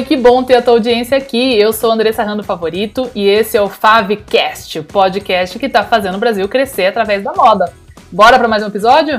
Oi, que bom ter a tua audiência aqui. Eu sou Andressa Rando Favorito e esse é o Favcast, o podcast que está fazendo o Brasil crescer através da moda. Bora para mais um episódio?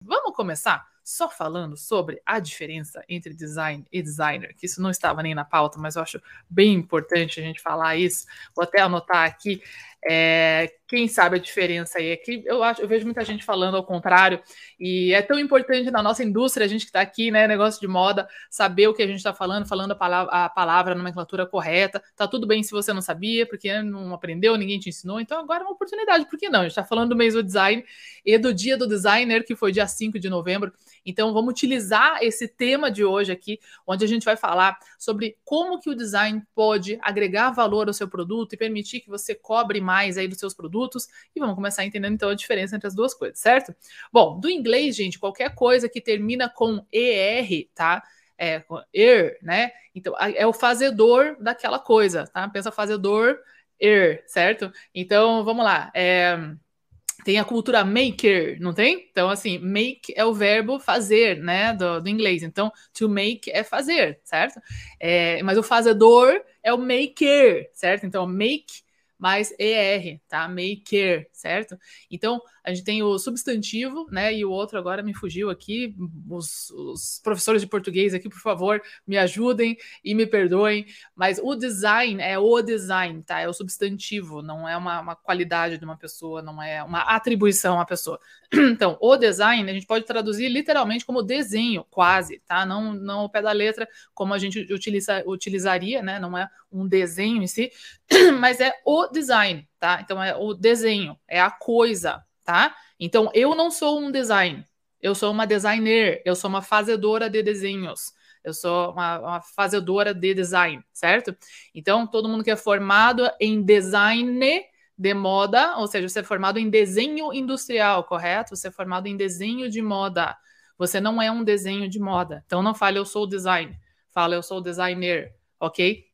Vamos começar só falando sobre a diferença entre design e designer, que isso não estava nem na pauta, mas eu acho bem importante a gente falar isso. Vou até anotar aqui. É, quem sabe a diferença aí é que eu acho, eu vejo muita gente falando ao contrário, e é tão importante na nossa indústria, a gente que está aqui, né, negócio de moda, saber o que a gente está falando, falando a palavra, a palavra, a nomenclatura correta. Tá tudo bem se você não sabia, porque não aprendeu, ninguém te ensinou, então agora é uma oportunidade, por que não? A gente está falando do mês do design e do dia do designer, que foi dia 5 de novembro. Então vamos utilizar esse tema de hoje aqui, onde a gente vai falar sobre como que o design pode agregar valor ao seu produto e permitir que você cobre mais aí dos seus produtos. E vamos começar entendendo então a diferença entre as duas coisas, certo? Bom, do inglês, gente, qualquer coisa que termina com ER, tá? É, er, né? Então, é o fazedor daquela coisa, tá? Pensa fazedor, er, certo? Então, vamos lá. É, tem a cultura maker, não tem? Então, assim, make é o verbo fazer, né, do, do inglês. Então, to make é fazer, certo? É, mas o fazedor é o maker, certo? Então, make mais ER, tá? Maker, certo? Então, a gente tem o substantivo, né? E o outro agora me fugiu aqui. Os, os, professores de português aqui, por favor, me ajudem e me perdoem. Mas o design é o design, tá? É o substantivo, não é uma, uma qualidade de uma pessoa, não é uma atribuição à pessoa. Então, o design a gente pode traduzir literalmente como desenho, quase, tá? Não, não o pé da letra, como a gente utiliza, utilizaria, né? Não é um desenho em si, mas é o design, tá? Então é o desenho, é a coisa, tá? Então eu não sou um design, eu sou uma designer, eu sou uma fazedora de desenhos. Eu sou uma, uma fazedora de design, certo? Então, todo mundo que é formado em design de moda, ou seja, você é formado em desenho industrial, correto? Você é formado em desenho de moda. Você não é um desenho de moda. Então, não fale eu sou design. Fala eu sou designer, ok?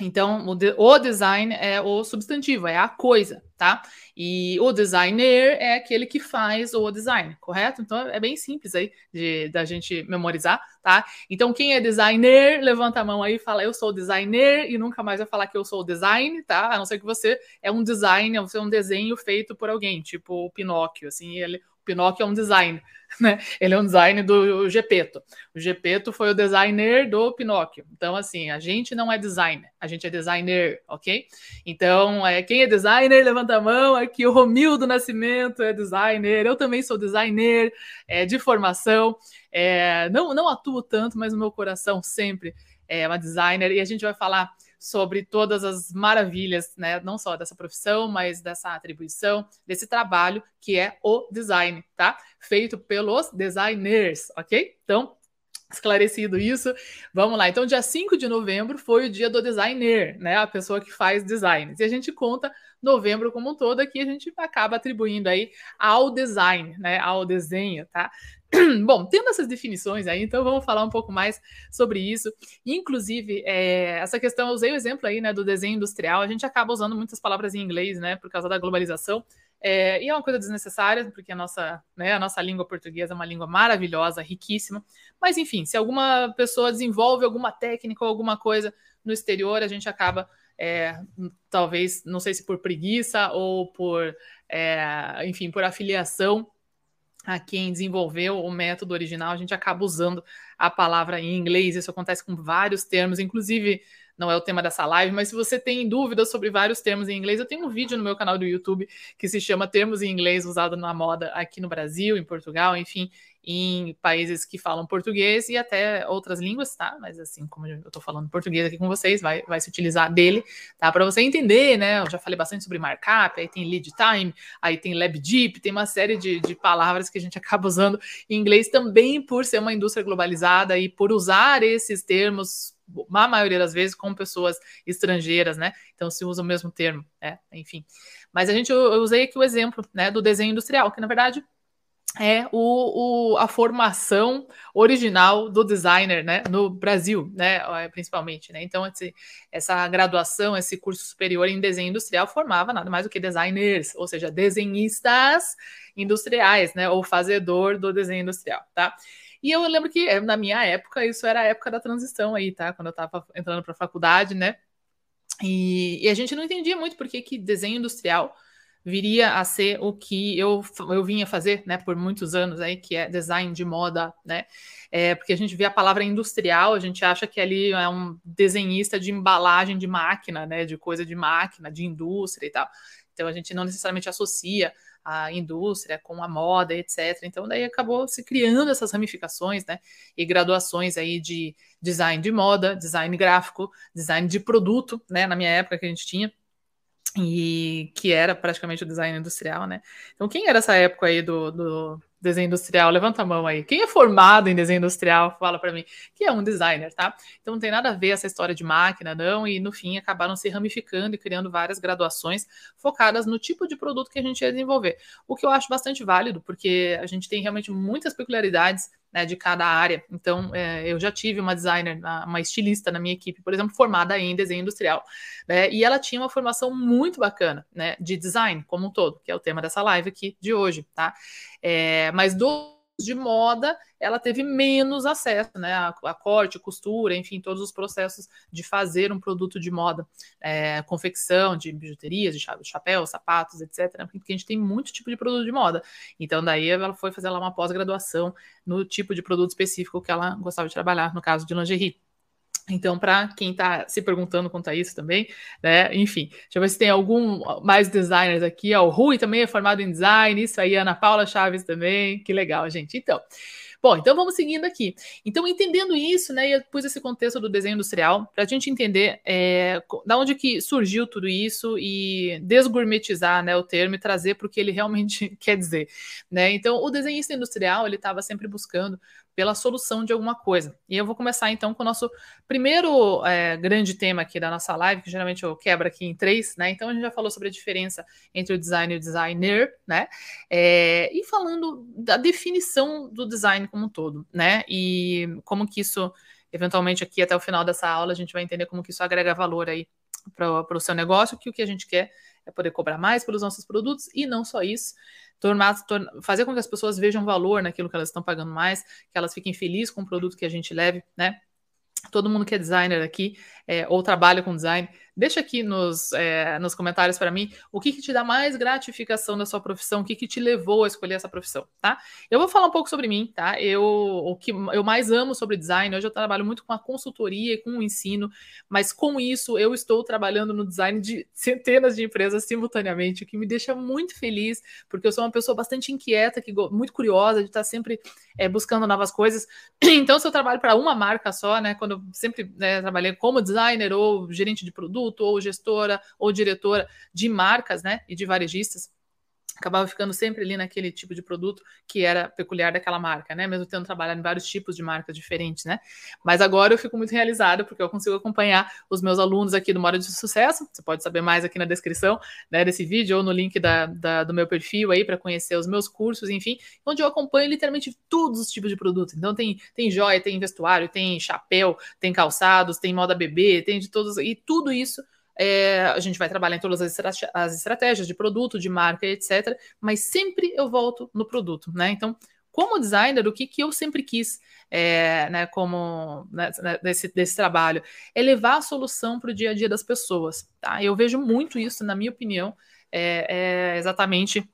Então, o, de, o, design é o substantivo, é a coisa, tá? E o designer é aquele que faz o design, correto? Então, é bem simples aí de, da gente memorizar, tá? Então, quem é designer, levanta a mão aí e fala, eu sou designer, e nunca mais vai falar que eu sou design, tá? A não ser que você é um design, você é um desenho feito por alguém, tipo o Pinóquio, assim, ele, Pinóquio é um design, né? Ele é um design do Gepeto. O Gepeto foi o designer do Pinóquio. Então, assim, a gente não é designer, a gente é designer, ok? Então, é, quem é designer, levanta a mão. Aqui o Romildo Nascimento é designer, eu também sou designer é, de formação. É, não, não atuo tanto, mas o meu coração sempre é uma designer. E a gente vai falar sobre todas as maravilhas, né, não só dessa profissão, mas dessa atribuição, desse trabalho que é o design, tá? Feito pelos designers, ok? Então, esclarecido isso, vamos lá. Então, dia 5 de novembro foi o dia do designer, né? A pessoa que faz design. E a gente conta novembro como um todo, aqui a gente acaba atribuindo aí ao design, né? Ao desenho, tá? Bom, tendo essas definições aí, então vamos falar um pouco mais sobre isso. Inclusive, é, essa questão, eu usei o exemplo aí, né, do desenho industrial, a gente acaba usando muitas palavras em inglês, né, por causa da globalização, é, e é uma coisa desnecessária, porque a nossa, né, a nossa língua portuguesa é uma língua maravilhosa, riquíssima, mas enfim, se alguma pessoa desenvolve alguma técnica ou alguma coisa no exterior, a gente acaba, é, talvez, não sei se por preguiça ou por, é, enfim, por afiliação, a quem desenvolveu o método original, a gente acaba usando a palavra em inglês. Isso acontece com vários termos, inclusive não é o tema dessa live, mas se você tem dúvidas sobre vários termos em inglês, eu tenho um vídeo no meu canal do YouTube que se chama Termos em Inglês usado na moda aqui no Brasil, em Portugal, enfim, em países que falam português e até outras línguas, tá? Mas assim, como eu estou falando português aqui com vocês, vai, vai se utilizar dele, tá? Para você entender, né? Eu já falei bastante sobre markup, aí tem lead time, aí tem lab deep, tem uma série de, de palavras que a gente acaba usando em inglês também por ser uma indústria globalizada e por usar esses termos a maioria das vezes com pessoas estrangeiras, né? Então se usa o mesmo termo, é, enfim. Mas a gente eu usei aqui o exemplo, né, do desenho industrial, que na verdade é o, o, a formação original do designer, né, no Brasil, né, é, principalmente, né, então esse, essa graduação, esse curso superior em desenho industrial formava nada mais do que designers, ou seja, desenhistas industriais, né, ou fazedor do desenho industrial, tá? E eu lembro que na minha época, isso era a época da transição aí, tá? Quando eu estava entrando para a faculdade, né? E, e, a gente não entendia muito porque que desenho industrial viria a ser o que eu, eu vinha fazer, né, por muitos anos aí, que é design de moda, né? É, porque a gente vê a palavra industrial, a gente acha que ali é um desenhista de embalagem de máquina, né, de coisa de máquina, de indústria e tal. Então a gente não necessariamente associa a indústria com a moda, etc. Então daí acabou se criando essas ramificações, né, e graduações aí de design de moda, design gráfico, design de produto, né, na minha época que a gente tinha e que era praticamente o design industrial, né? Então, quem era essa época aí do, do desenho industrial? Levanta a mão aí. Quem é formado em desenho industrial, fala para mim, que é um designer, tá? Então, não tem nada a ver essa história de máquina, não, e no fim acabaram se ramificando e criando várias graduações focadas no tipo de produto que a gente ia desenvolver. O que eu acho bastante válido, porque a gente tem realmente muitas peculiaridades né, de cada área. Então, é, eu já tive uma designer, uma estilista na minha equipe, por exemplo, formada em desenho industrial, né, e ela tinha uma formação muito bacana, né, de design como um todo, que é o tema dessa live aqui de hoje, tá? É, mas do de moda, ela teve menos acesso, né? A, a, corte, costura, enfim, todos os processos de fazer um produto de moda, é, confecção de bijuterias, de chapéus, sapatos, etc. Porque a gente tem muito tipo de produto de moda. Então, daí ela foi fazer lá uma pós-graduação no tipo de produto específico que ela gostava de trabalhar, no caso de lingerie. Então, para quem está se perguntando quanto a isso também, né? Enfim, deixa eu ver se tem algum mais designers aqui. Ó, o Rui também é formado em design, isso aí, Ana Paula Chaves também. Que legal, gente. Então. Bom, então vamos seguindo aqui. Então, entendendo isso, né, eu pus esse contexto do desenho industrial para a gente entender é, da onde que surgiu tudo isso e desgourmetizar né, o termo e trazer para o que ele realmente quer dizer. Né? Então, o desenhista industrial ele estava sempre buscando pela solução de alguma coisa. E eu vou começar então com o nosso primeiro é, grande tema aqui da nossa live, que geralmente eu quebro aqui em três, né? Então a gente já falou sobre a diferença entre o design e o designer, né? É, e falando da definição do design como um todo, né? E como que isso, eventualmente, aqui até o final dessa aula, a gente vai entender como que isso agrega valor aí para o seu negócio, que o que a gente quer é poder cobrar mais pelos nossos produtos e não só isso, tornar, fazer com que as pessoas vejam valor naquilo que elas estão pagando mais, que elas fiquem felizes com o produto que a gente leve, né? Todo mundo que é designer aqui é, ou trabalha com design Deixa aqui nos, é, nos comentários para mim o que, que, te dá mais gratificação da sua profissão, o que, que te levou a escolher essa profissão, tá? Eu vou falar um pouco sobre mim, tá? Eu, o que eu mais amo sobre design, hoje eu trabalho muito com a consultoria e com o ensino, mas com isso eu estou trabalhando no design de centenas de empresas simultaneamente, o que me deixa muito feliz, porque eu sou uma pessoa bastante inquieta, que, muito curiosa, de estar sempre é, buscando novas coisas. Então, se eu trabalho para uma marca só, né? Quando eu sempre né, trabalhei como designer ou gerente de produto, produto, ou gestora, ou diretora de marcas, né, e de varejistas, acabava ficando sempre ali naquele tipo de produto que era peculiar daquela marca, né? Mesmo tendo trabalhado em vários tipos de marcas diferentes, né? Mas agora eu fico muito realizada porque eu consigo acompanhar os meus alunos aqui do Mora de Sucesso. Você pode saber mais aqui na descrição né, desse vídeo ou no link da, da do meu perfil aí para conhecer os meus cursos, enfim, onde eu acompanho literalmente todos os tipos de produtos. Então tem, tem joia, tem vestuário, tem chapéu, tem calçados, tem moda bebê, tem de todos, e tudo isso é, a gente vai trabalhar em todas as, estratégias, as estratégias de produto, de marca, etc. Mas sempre eu volto no produto, né? Então, como designer, o que, que eu sempre quis, é, né, como né, né desse, desse trabalho, é levar a solução para o dia a dia das pessoas. Tá? Eu vejo muito isso, na minha opinião, é, é exatamente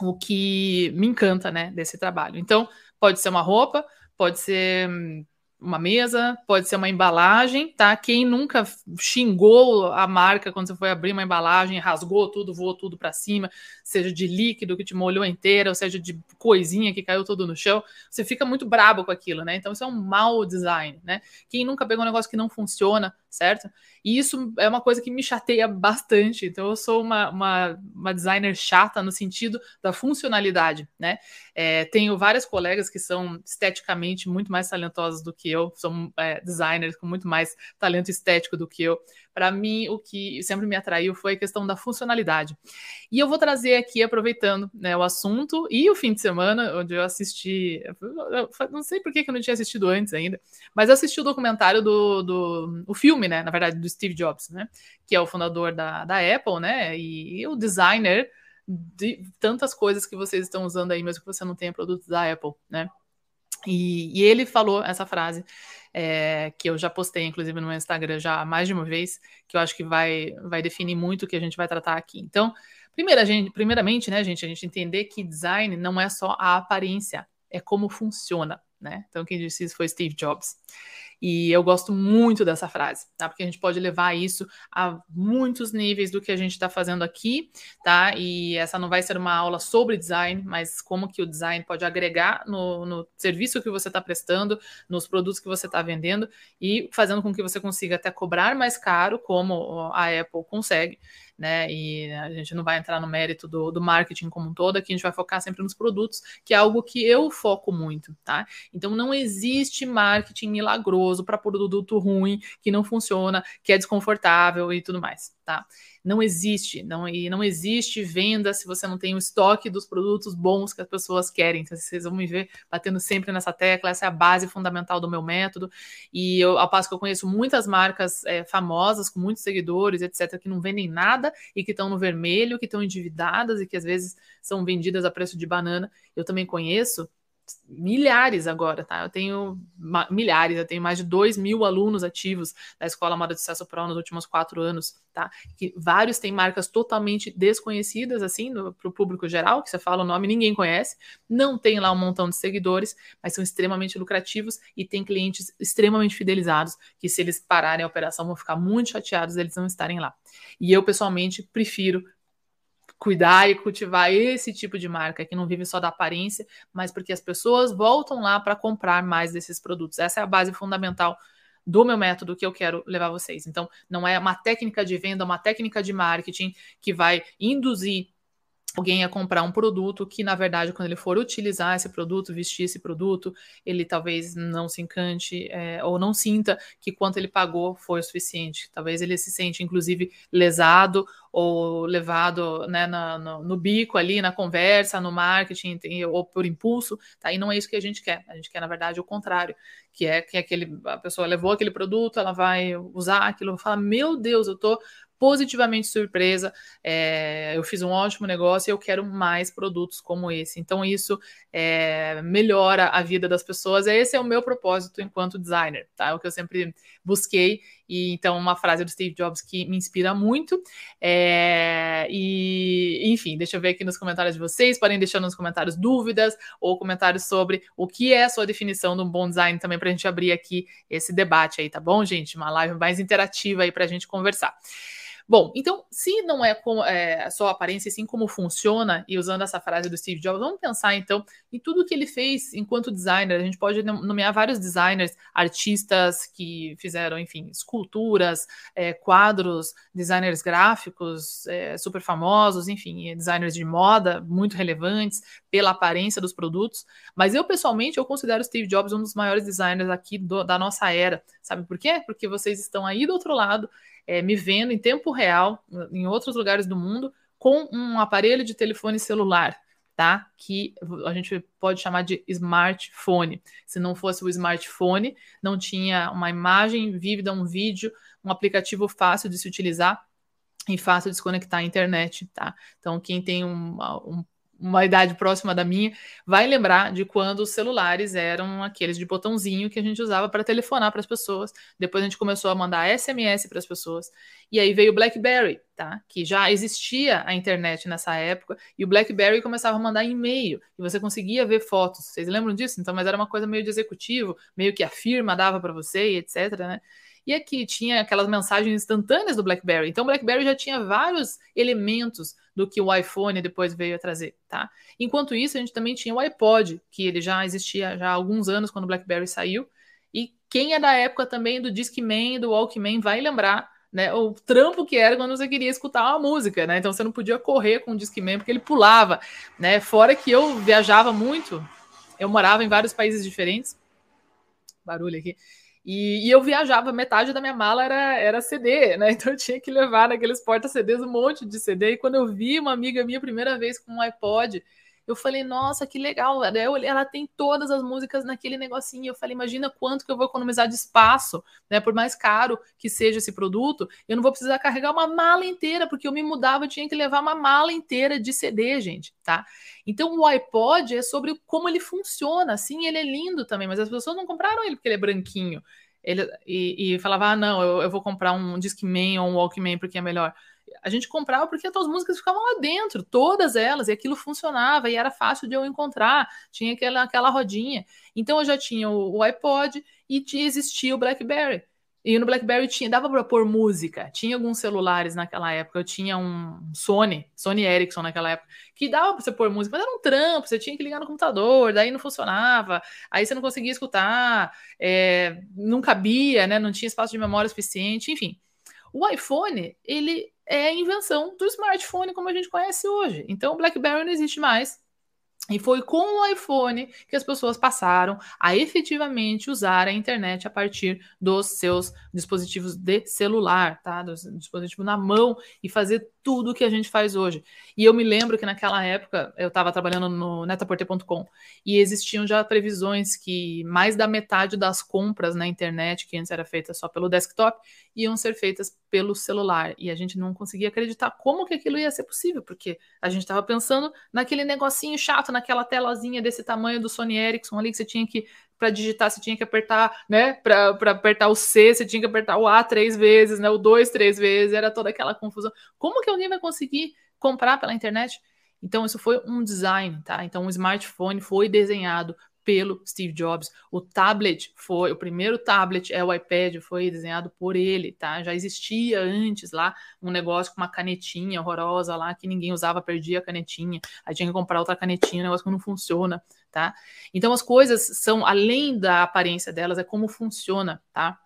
o que me encanta né, desse trabalho. Então, pode ser uma roupa, pode ser hum, uma mesa, pode ser uma embalagem, tá? Quem nunca xingou a marca quando você foi abrir uma embalagem, rasgou tudo, voou tudo para cima, seja de líquido que te molhou inteira, ou seja de coisinha que caiu tudo no chão, você fica muito brabo com aquilo, né? Então isso é um mau design, né? Quem nunca pegou um negócio que não funciona, certo? E isso é uma coisa que me chateia bastante. Então, eu sou uma, uma, uma designer chata no sentido da funcionalidade, né? É, tenho várias colegas que são esteticamente muito mais talentosas do que eu, são é, designers com muito mais talento estético do que eu para mim, o que sempre me atraiu foi a questão da funcionalidade. E eu vou trazer aqui, aproveitando né, o assunto e o fim de semana, onde eu assisti. Eu não sei por que eu não tinha assistido antes ainda, mas eu assisti o documentário do, do o filme, né? Na verdade, do Steve Jobs, né? Que é o fundador da, da Apple, né? E, e o designer de tantas coisas que vocês estão usando aí, mesmo que você não tenha produtos da Apple, né? E, e ele falou essa frase é, que eu já postei, inclusive, no meu Instagram já mais de uma vez, que eu acho que vai, vai definir muito o que a gente vai tratar aqui. Então, primeira, gente, primeiramente, né, gente, a gente entender que design não é só a aparência, é como funciona, né? Então, quem disse isso foi Steve Jobs. E eu gosto muito dessa frase, tá? Porque a gente pode levar isso a muitos níveis do que a gente está fazendo aqui, tá? E essa não vai ser uma aula sobre design, mas como que o design pode agregar no, no serviço que você está prestando, nos produtos que você está vendendo e fazendo com que você consiga até cobrar mais caro, como a Apple consegue, né? E a gente não vai entrar no mérito do, do marketing como um todo, aqui a gente vai focar sempre nos produtos, que é algo que eu foco muito, tá? Então não existe marketing milagroso para produto ruim, que não funciona, que é desconfortável e tudo mais, tá? Não existe, não, e não existe venda se você não tem o estoque dos produtos bons que as pessoas querem. Então, vocês vão me ver batendo sempre nessa tecla, essa é a base fundamental do meu método. E eu, ao passo que eu conheço muitas marcas é, famosas, com muitos seguidores, etc., que não vendem nada e que estão no vermelho, que estão endividadas e que às vezes são vendidas a preço de banana. Eu também conheço milhares agora, tá? Eu tenho milhares, eu tenho mais de 2 mil alunos ativos da Escola Moda de Sucesso Pro nos últimos quatro anos, tá? Que vários têm marcas totalmente desconhecidas, assim, para o público geral, que você fala o nome, ninguém conhece, não tem lá um montão de seguidores, mas são extremamente lucrativos e tem clientes extremamente fidelizados, que se eles pararem a operação vão ficar muito chateados eles não estarem lá. E eu, pessoalmente, prefiro cuidar e cultivar esse tipo de marca que não vive só da aparência, mas porque as pessoas voltam lá para comprar mais desses produtos. Essa é a base fundamental do meu método que eu quero levar vocês. Então, não é uma técnica de venda, uma técnica de marketing que vai induzir alguém a comprar um produto que, na verdade, quando ele for utilizar esse produto, vestir esse produto, ele talvez não se encante é, ou não sinta que quanto ele pagou foi o suficiente. Talvez ele se sente, inclusive, lesado ou levado né, na, no, no, bico ali, na conversa, no marketing, ou por impulso, tá? E não é isso que a gente quer. A gente quer, na verdade, o contrário, que é que aquele, a pessoa levou aquele produto, ela vai usar aquilo, fala, meu Deus, eu tô positivamente surpresa. É, eu fiz um ótimo negócio e eu quero mais produtos como esse. Então, isso é, melhora a vida das pessoas. Esse é o meu propósito enquanto designer, tá? É o que eu sempre busquei. E então, uma frase do Steve Jobs que me inspira muito. É, e, enfim, deixa eu ver aqui nos comentários de vocês. Podem deixar nos comentários dúvidas ou comentários sobre o que é a sua definição de um bom design também para a gente abrir aqui esse debate aí, tá bom, gente? Uma live mais interativa aí para a gente conversar. Bom, então, se não é, como, é só aparência, sim como funciona, e usando essa frase do Steve Jobs, vamos pensar então em tudo que ele fez enquanto designer. A gente pode nomear vários designers, artistas que fizeram, enfim, esculturas, é, quadros, designers gráficos é, super famosos, enfim, designers de moda muito relevantes pela aparência dos produtos. Mas eu, pessoalmente, eu considero Steve Jobs um dos maiores designers aqui do, da nossa era. Sabe por quê? Porque vocês estão aí do outro lado é, me vendo em tempo real, em outros lugares do mundo, com um aparelho de telefone celular, tá? Que a gente pode chamar de smartphone. Se não fosse o smartphone, não tinha uma imagem vívida, um vídeo, um aplicativo fácil de se utilizar e fácil de se conectar à internet, tá? Então, quem tem um, um uma idade próxima da minha, vai lembrar de quando os celulares eram aqueles de botãozinho que a gente usava para telefonar para as pessoas. Depois a gente começou a mandar SMS para as pessoas. E aí veio o BlackBerry, tá? Que já existia a internet nessa época, e o BlackBerry começava a mandar e-mail, e você conseguia ver fotos. Vocês lembram disso? Então, mas era uma coisa meio de executivo, meio que a firma dava para você, e etc, né? E aqui tinha aquelas mensagens instantâneas do BlackBerry. Então, o BlackBerry já tinha vários elementos do que o iPhone depois veio a trazer, tá? Enquanto isso, a gente também tinha o iPod, que ele já existia já há alguns anos quando o BlackBerry saiu. E quem é da época também do Discman, do Walkman, vai lembrar né, o trampo que era quando você queria escutar uma música, né? Então você não podia correr com o Discman porque ele pulava, né? Fora que eu viajava muito, eu morava em vários países diferentes. Barulho aqui. E, e, eu viajava, metade da minha mala era, era CD, né? Então eu tinha que levar naqueles porta-CDs um monte de CD. E quando eu vi uma amiga minha primeira vez com um iPod, Eu falei, nossa, que legal. Ela tem todas as músicas naquele negocinho. Eu falei, imagina quanto que eu vou economizar de espaço, né? Por mais caro que seja esse produto, eu não vou precisar carregar uma mala inteira, porque eu me mudava, eu tinha que levar uma mala inteira de CD, gente, tá? Então o iPod é sobre como ele funciona. Sim, ele é lindo também, mas as pessoas não compraram ele porque ele é branquinho. Ele, e, e falava, ah, não, eu, eu vou comprar um Discman ou um Walkman porque é melhor a gente comprava porque as músicas ficavam lá dentro, todas elas, e aquilo funcionava e era fácil de eu encontrar, tinha aquela, aquela rodinha. Então eu já tinha o, o iPod e existia o BlackBerry. E no BlackBerry tinha, dava para pôr música. Tinha alguns celulares naquela época. Eu tinha um Sony, Sony Ericsson naquela época, que dava para você pôr música, mas era um trampo. Você tinha que ligar no computador, daí não funcionava. Aí você não conseguia escutar, é, não cabia, né? Não tinha espaço de memória suficiente, enfim. O iPhone, ele é a invenção do smartphone como a gente conhece hoje. Então, o BlackBerry não existe mais. E foi com o iPhone que as pessoas passaram a efetivamente usar a internet a partir dos seus dispositivos de celular, tá? Dos dispositivos na mão e fazer tudo que a gente faz hoje. E eu me lembro que naquela época eu estava trabalhando no netaporter.com e existiam já previsões que mais da metade das compras na internet, que antes era feita só pelo desktop, iam ser feitas pelo celular. E a gente não conseguia acreditar como que aquilo ia ser possível, porque a gente estava pensando naquele negocinho chato, naquela telazinha desse tamanho do Sony Ericsson ali que você tinha que para digitar, você tinha que apertar, né? Para apertar o C, você tinha que apertar o A três vezes, né? O 2 três vezes, era toda aquela confusão. Como que alguém vai conseguir comprar pela internet? Então, isso foi um design, tá? Então, o smartphone foi desenhado pelo Steve Jobs. O tablet foi, o primeiro tablet é o iPad, foi desenhado por ele, tá? Já existia antes lá um negócio com uma canetinha horrorosa lá que ninguém usava, perdia a canetinha. Aí tinha que comprar outra canetinha, um negócio que não funciona, tá? Então as coisas são além da aparência delas, é como funciona, tá?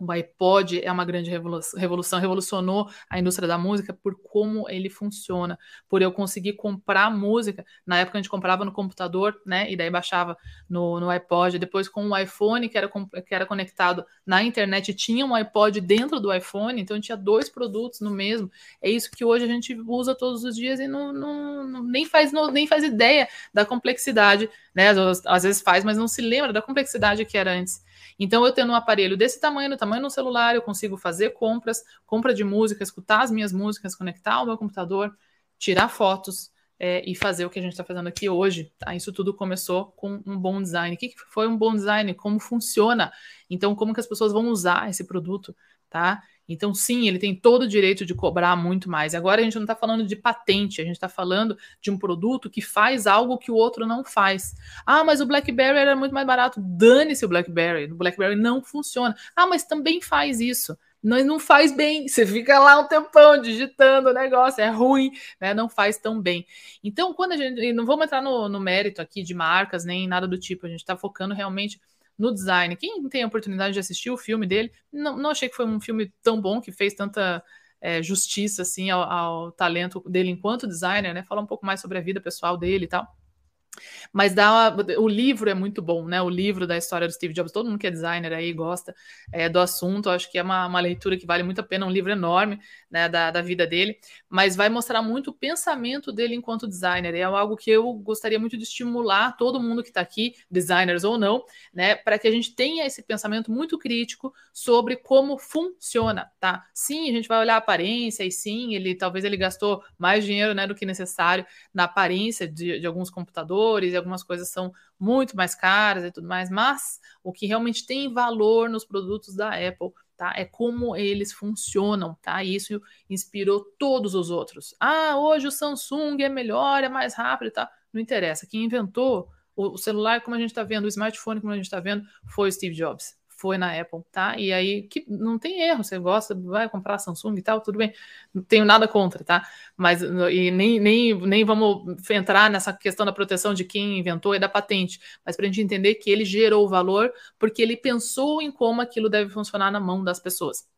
O iPod é uma grande revolução, revolucionou a indústria da música por como ele funciona, por eu conseguir comprar música. Na época a gente comprava no computador, né? E daí baixava no, no iPod. Depois com o iPhone, que era, que era conectado na internet, tinha um iPod dentro do iPhone, então tinha dois produtos no mesmo. É isso que hoje a gente usa todos os dias e não, não, nem, faz, não, nem faz ideia da complexidade, né? Às, às vezes faz, mas não se lembra da complexidade que era antes. Então, eu tendo um aparelho desse tamanho, no tamanho do celular, eu consigo fazer compras, compra de música, escutar as minhas músicas, conectar o meu computador, tirar fotos é, e fazer o que a gente está fazendo aqui hoje. Tá? Isso tudo começou com um bom design. O que, que foi um bom design? Como funciona? Então, como que as pessoas vão usar esse produto? Tá? Então, sim, ele tem todo o direito de cobrar muito mais. Agora a gente não está falando de patente, a gente está falando de um produto que faz algo que o outro não faz. Ah, mas o BlackBerry era muito mais barato. Dane-se o BlackBerry. O BlackBerry não funciona. Ah, mas também faz isso. Mas não faz bem. Você fica lá um tempão digitando o negócio, é ruim, né? Não faz tão bem. Então, quando a gente. Não vamos entrar no, no mérito aqui de marcas, nem nada do tipo, a gente está focando realmente no design. Quem tem a oportunidade de assistir o filme dele, não, não achei que foi um filme tão bom que fez tanta é, justiça assim ao, ao, talento dele enquanto designer, né? Fala um pouco mais sobre a vida pessoal dele e tal. Mas dá uma, o livro é muito bom, né? O livro da história do Steve Jobs, todo mundo que é designer aí gosta é, do assunto, acho que é uma, uma, leitura que vale muito a pena, um livro enorme né, da, da vida dele, mas vai mostrar muito o pensamento dele enquanto designer. É algo que eu gostaria muito de estimular todo mundo que está aqui, designers ou não, né? Para que a gente tenha esse pensamento muito crítico sobre como funciona, tá? Sim, a gente vai olhar a aparência, e sim, ele talvez ele gastou mais dinheiro né, do que necessário na aparência de, de alguns computadores e algumas coisas são muito mais caras e tudo mais, mas o que realmente tem valor nos produtos da Apple tá? É como eles funcionam, tá? Isso inspirou todos os outros. Ah, hoje o Samsung é melhor, é mais rápido, tá? Não interessa. Quem inventou o celular, como a gente está vendo, o smartphone, como a gente está vendo, foi o Steve Jobs foi na Apple, tá? E aí que não tem erro, você gosta, vai comprar Samsung e tal, tudo bem, não tenho nada contra, tá? Mas e nem, nem, nem vamos entrar nessa questão da proteção de quem inventou e da patente, mas para a gente entender que ele gerou valor porque ele pensou em como aquilo deve funcionar na mão das pessoas.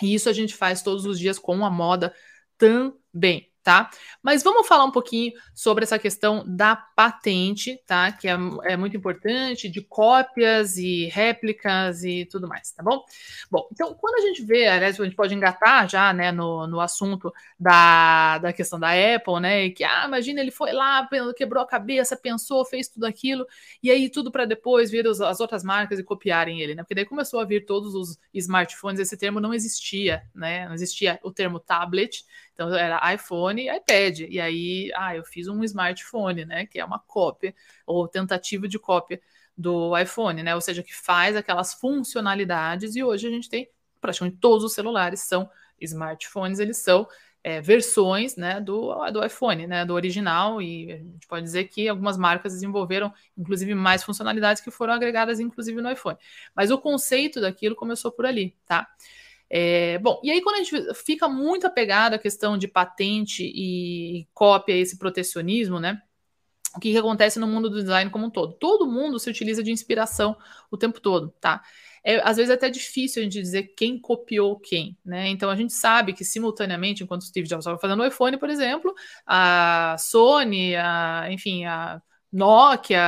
E isso a gente faz todos os dias com a moda também tá? Mas vamos falar um pouquinho sobre essa questão da patente, tá? Que é, é, muito importante, de cópias e réplicas e tudo mais, tá bom? Bom, então, quando a gente vê, aliás, a gente pode engatar já, né, no, no assunto da, da questão da Apple, né? E que, ah, imagina, ele foi lá, quebrou a cabeça, pensou, fez tudo aquilo, e aí tudo para depois vir as, as outras marcas e copiarem ele, né? Porque daí começou a vir todos os smartphones, esse termo não existia, né? Não existia o termo tablet, então era iPhone e iPad. E aí, ah, eu fiz um smartphone, né? Que é uma cópia, ou tentativa de cópia do iPhone, né? Ou seja, que faz aquelas funcionalidades, e hoje a gente tem praticamente todos os celulares são smartphones, eles são é, versões né, do, do iPhone, né, do original, e a gente pode dizer que algumas marcas desenvolveram, inclusive, mais funcionalidades que foram agregadas, inclusive, no iPhone. Mas o conceito daquilo começou por ali, tá? É, bom, e aí quando a gente fica muito apegado à questão de patente e cópia, esse protecionismo, né? O que, que acontece no mundo do design como um todo? Todo mundo se utiliza de inspiração o tempo todo, tá? É, às vezes é até difícil a gente dizer quem copiou quem, né? Então a gente sabe que simultaneamente, enquanto o Steve Jobs estava fazendo o iPhone, por exemplo, a Sony, a, enfim, a Nokia,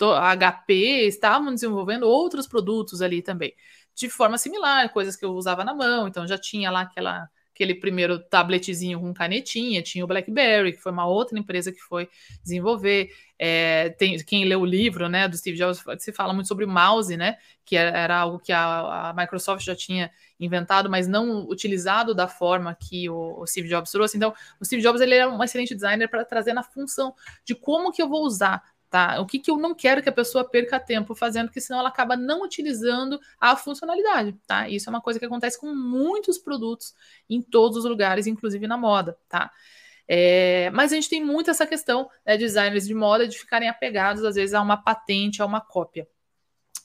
a HP estavam desenvolvendo outros produtos ali também de forma similar, coisas que eu usava na mão, então já tinha lá aquela aquele primeiro tabletzinho com canetinha, tinha o BlackBerry, que foi uma outra empresa que foi desenvolver. É, tem, quem lê o livro né, do Steve Jobs se fala muito sobre o mouse, né? Que era, era algo que a, a, Microsoft já tinha inventado, mas não utilizado da forma que o, o Steve Jobs trouxe. Então, o Steve Jobs ele é um excelente designer para trazer na função de como que eu vou usar Tá? O que, que eu não quero que a pessoa perca tempo fazendo, porque senão ela acaba não utilizando a funcionalidade, tá? Isso é uma coisa que acontece com muitos produtos em todos os lugares, inclusive na moda, tá? É, mas a gente tem muito essa questão, né, designers de moda, de ficarem apegados, às vezes, a uma patente, a uma cópia.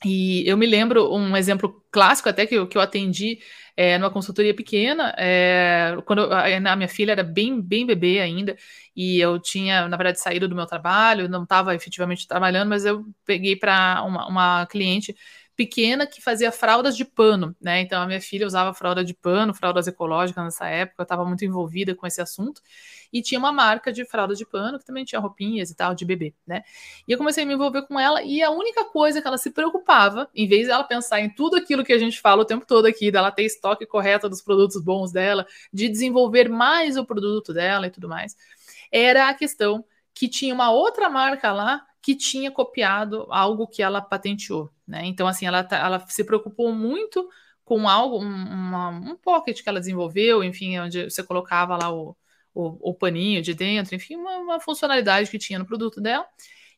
E eu me lembro um exemplo clássico até que eu, que eu atendi é, numa consultoria pequena, é, quando a, minha filha era bem, bem bebê ainda, e eu tinha, na verdade, saído do meu trabalho, não estava efetivamente trabalhando, mas eu peguei para uma, uma cliente pequena que fazia fraldas de pano, né? Então a minha filha usava fralda de pano, fraldas ecológicas nessa época, eu estava muito envolvida com esse assunto. E tinha uma marca de fraldas de pano que também tinha roupinhas e tal de bebê, né? E eu comecei a me envolver com ela e a única coisa que ela se preocupava, em vez dela pensar em tudo aquilo que a gente fala o tempo todo aqui, dela ter estoque correto dos produtos bons dela, de desenvolver mais o produto dela e tudo mais, era a questão que tinha uma outra marca lá que tinha copiado algo que ela patenteou, né? Então, assim, ela, tá, ela se preocupou muito com algo, um, uma, um pocket que ela desenvolveu, enfim, onde você colocava lá o, o, o paninho de dentro, enfim, uma, uma, funcionalidade que tinha no produto dela.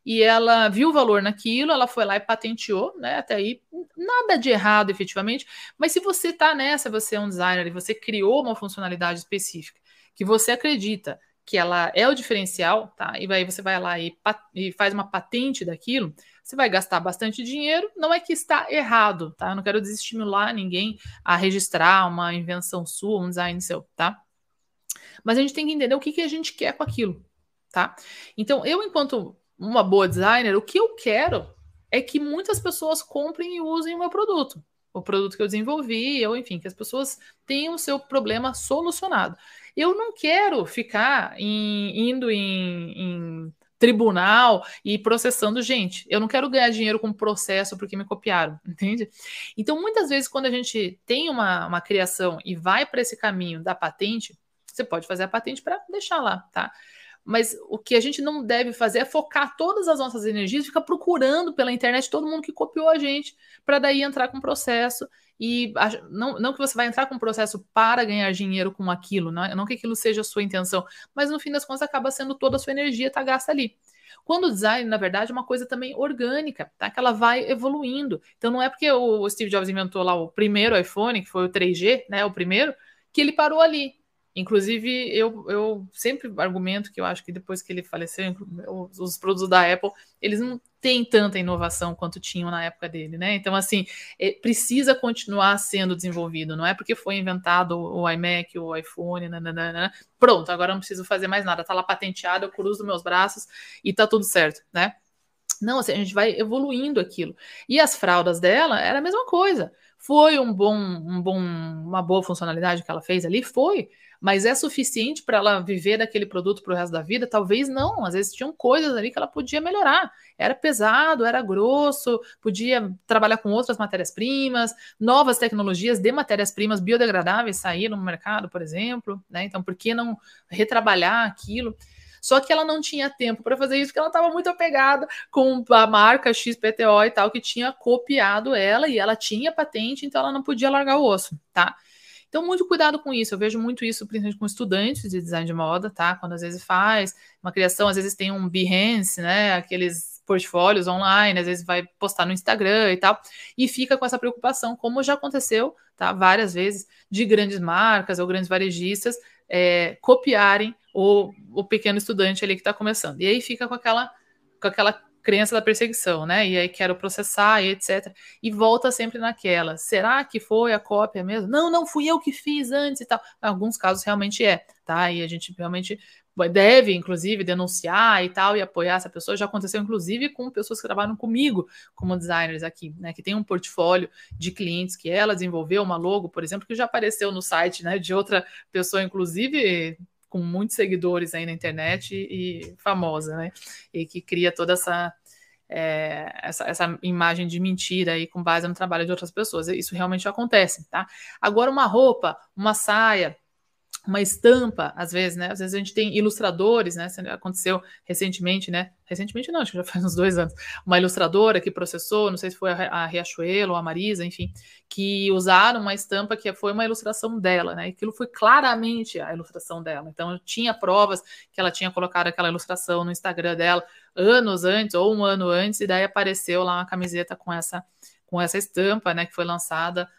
E ela viu o valor naquilo, ela foi lá e patenteou, né? Até aí, nada de errado efetivamente. Mas se você tá nessa, você é um designer e você criou uma funcionalidade específica que você acredita que ela é o diferencial, tá? E aí você vai lá e, e, faz uma patente daquilo, você vai gastar bastante dinheiro, não é que está errado, tá? Eu não quero desestimular ninguém a registrar uma invenção sua, um design seu, tá? Mas a gente tem que entender o que, que a gente quer com aquilo, tá? Então, eu, enquanto uma boa designer, o que eu quero é que muitas pessoas comprem e usem o meu produto, o produto que eu desenvolvi, ou enfim, que as pessoas tenham o seu problema solucionado. Eu não quero ficar em, indo em, em tribunal e processando gente. Eu não quero ganhar dinheiro com processo porque me copiaram, entende? Então, muitas vezes, quando a gente tem uma, uma criação e vai para esse caminho da patente, você pode fazer a patente para deixar lá, tá? Mas o que a gente não deve fazer é focar todas as nossas energias, ficar procurando pela internet todo mundo que copiou a gente, para daí entrar com processo e não, não que você vai entrar com um processo para ganhar dinheiro com aquilo, não, é, não que aquilo seja a sua intenção, mas no fim das contas acaba sendo toda a sua energia tá gasta ali. Quando o design, na verdade, é uma coisa também orgânica, tá? Que ela vai evoluindo. Então não é porque o Steve Jobs inventou lá o primeiro iPhone, que foi o 3G, né, o primeiro, que ele parou ali. Inclusive, eu, eu sempre argumento que eu acho que depois que ele faleceu, os produtos da Apple, eles não têm tanta inovação quanto tinham na época dele, né? Então, assim, é, precisa continuar sendo desenvolvido, não é porque foi inventado o iMac, o iPhone, nananana, pronto, agora não preciso fazer mais nada, tá lá patenteado, eu cruzo meus braços e tá tudo certo, né? Não, assim, a gente vai evoluindo aquilo. E as fraldas dela era a mesma coisa. Foi um bom, um bom, uma boa funcionalidade que ela fez ali? Foi. Mas é suficiente para ela viver daquele produto para o resto da vida? Talvez não. Às vezes tinham coisas ali que ela podia melhorar. Era pesado, era grosso, podia trabalhar com outras matérias-primas, novas tecnologias de matérias-primas biodegradáveis saíram no mercado, por exemplo. Né? Então, por que não retrabalhar aquilo? Só que ela não tinha tempo para fazer isso, porque ela estava muito apegada com a marca XPTO e tal, que tinha copiado ela e ela tinha patente, então ela não podia largar o osso, tá? Então, muito cuidado com isso. Eu vejo muito isso, principalmente com estudantes de design de moda, tá? Quando às vezes faz uma criação, às vezes tem um Behance, né? Aqueles portfólios online, às vezes vai postar no Instagram e tal, e fica com essa preocupação, como já aconteceu, tá? Várias vezes, de grandes marcas ou grandes varejistas é, copiarem o, o pequeno estudante ali que está começando. E aí fica com aquela, com aquela crença da perseguição, né? E aí quero processar e etc. E volta sempre naquela. Será que foi a cópia mesmo? Não, não fui eu que fiz antes e tal. Em alguns casos realmente é, tá? E a gente realmente deve, inclusive, denunciar e tal, e apoiar essa pessoa. Já aconteceu, inclusive, com pessoas que trabalham comigo como designers aqui, né? Que tem um portfólio de clientes que ela desenvolveu, uma logo, por exemplo, que já apareceu no site né, de outra pessoa, inclusive com muitos seguidores aí na internet e, e famosa, né? E que cria toda essa, é, essa, essa, imagem de mentira aí com base no trabalho de outras pessoas. Isso realmente acontece, tá? Agora, uma roupa, uma saia, uma estampa, às vezes, né? Às vezes a gente tem ilustradores, né? Aconteceu recentemente, né? Recentemente não, acho que já faz uns dois anos. Uma ilustradora que processou, não sei se foi a Riachuelo ou a Marisa, enfim, que usaram uma estampa que foi uma ilustração dela, né? Aquilo foi claramente a ilustração dela. Então tinha provas que ela tinha colocado aquela ilustração no Instagram dela anos antes ou um ano antes, e daí apareceu lá uma camiseta com essa com essa estampa, né? Que foi lançada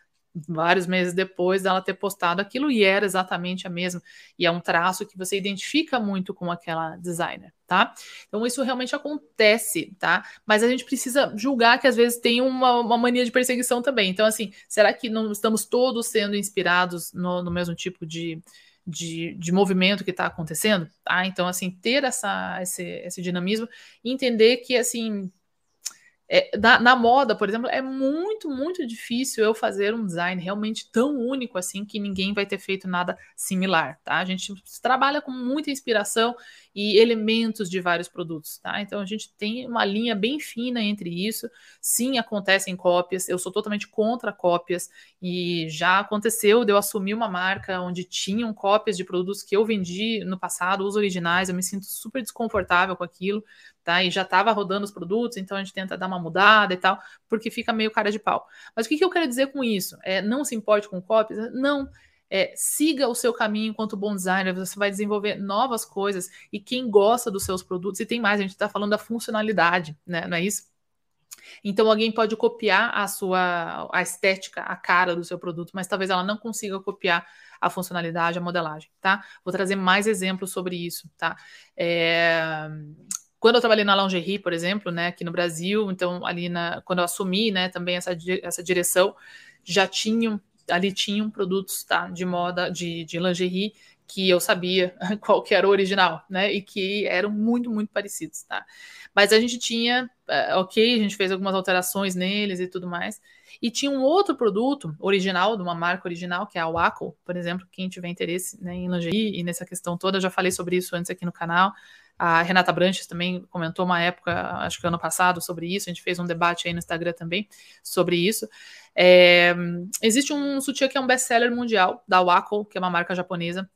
vários meses depois dela ter postado aquilo e era exatamente a mesma. E é um traço que você identifica muito com aquela designer, tá? Então isso realmente acontece, tá? Mas a gente precisa julgar que às vezes tem uma, uma mania de perseguição também. Então, assim, será que não estamos todos sendo inspirados no, no mesmo tipo de, de, de, movimento que está acontecendo, tá? Então, assim, ter essa, esse, esse dinamismo entender que, assim, é, na, na, moda, por exemplo, é muito, muito difícil eu fazer um design realmente tão único assim que ninguém vai ter feito nada similar, tá? A gente trabalha com muita inspiração e elementos de vários produtos, tá? Então a gente tem uma linha bem fina entre isso. Sim, acontecem cópias, eu sou totalmente contra cópias e já aconteceu de eu assumir uma marca onde tinham cópias de produtos que eu vendi no passado, os originais, eu me sinto super desconfortável com aquilo, tá? E já estava rodando os produtos, então a gente tenta dar uma mudada e tal, porque fica meio cara de pau. Mas o que, que eu quero dizer com isso? É, não se importe com cópias? Não é, siga o seu caminho enquanto bom designer, você vai desenvolver novas coisas e quem gosta dos seus produtos, e tem mais, a gente está falando da funcionalidade, né? Não é isso? Então alguém pode copiar a sua a estética, a cara do seu produto, mas talvez ela não consiga copiar a funcionalidade, a modelagem, tá? Vou trazer mais exemplos sobre isso, tá? É... Quando eu trabalhei na lingerie, por exemplo, né, aqui no Brasil, então ali na, quando eu assumi, né, também essa, essa direção, já tinham ali tinham produtos tá, de moda, de, de lingerie, que eu sabia qual que era o original, né? E que eram muito, muito parecidos, tá? Mas a gente tinha, uh, ok, a gente fez algumas alterações neles e tudo mais. E tinha um outro produto original, de uma marca original, que é a Waco, por exemplo, quem tiver interesse né, em lingerie e nessa questão toda, já falei sobre isso antes aqui no canal. A Renata Branches também comentou uma época, acho que ano passado, sobre isso. A gente fez um debate aí no Instagram também sobre isso. É, existe um sutiã que é um best-seller mundial, da Wacol, que é uma marca japonesa,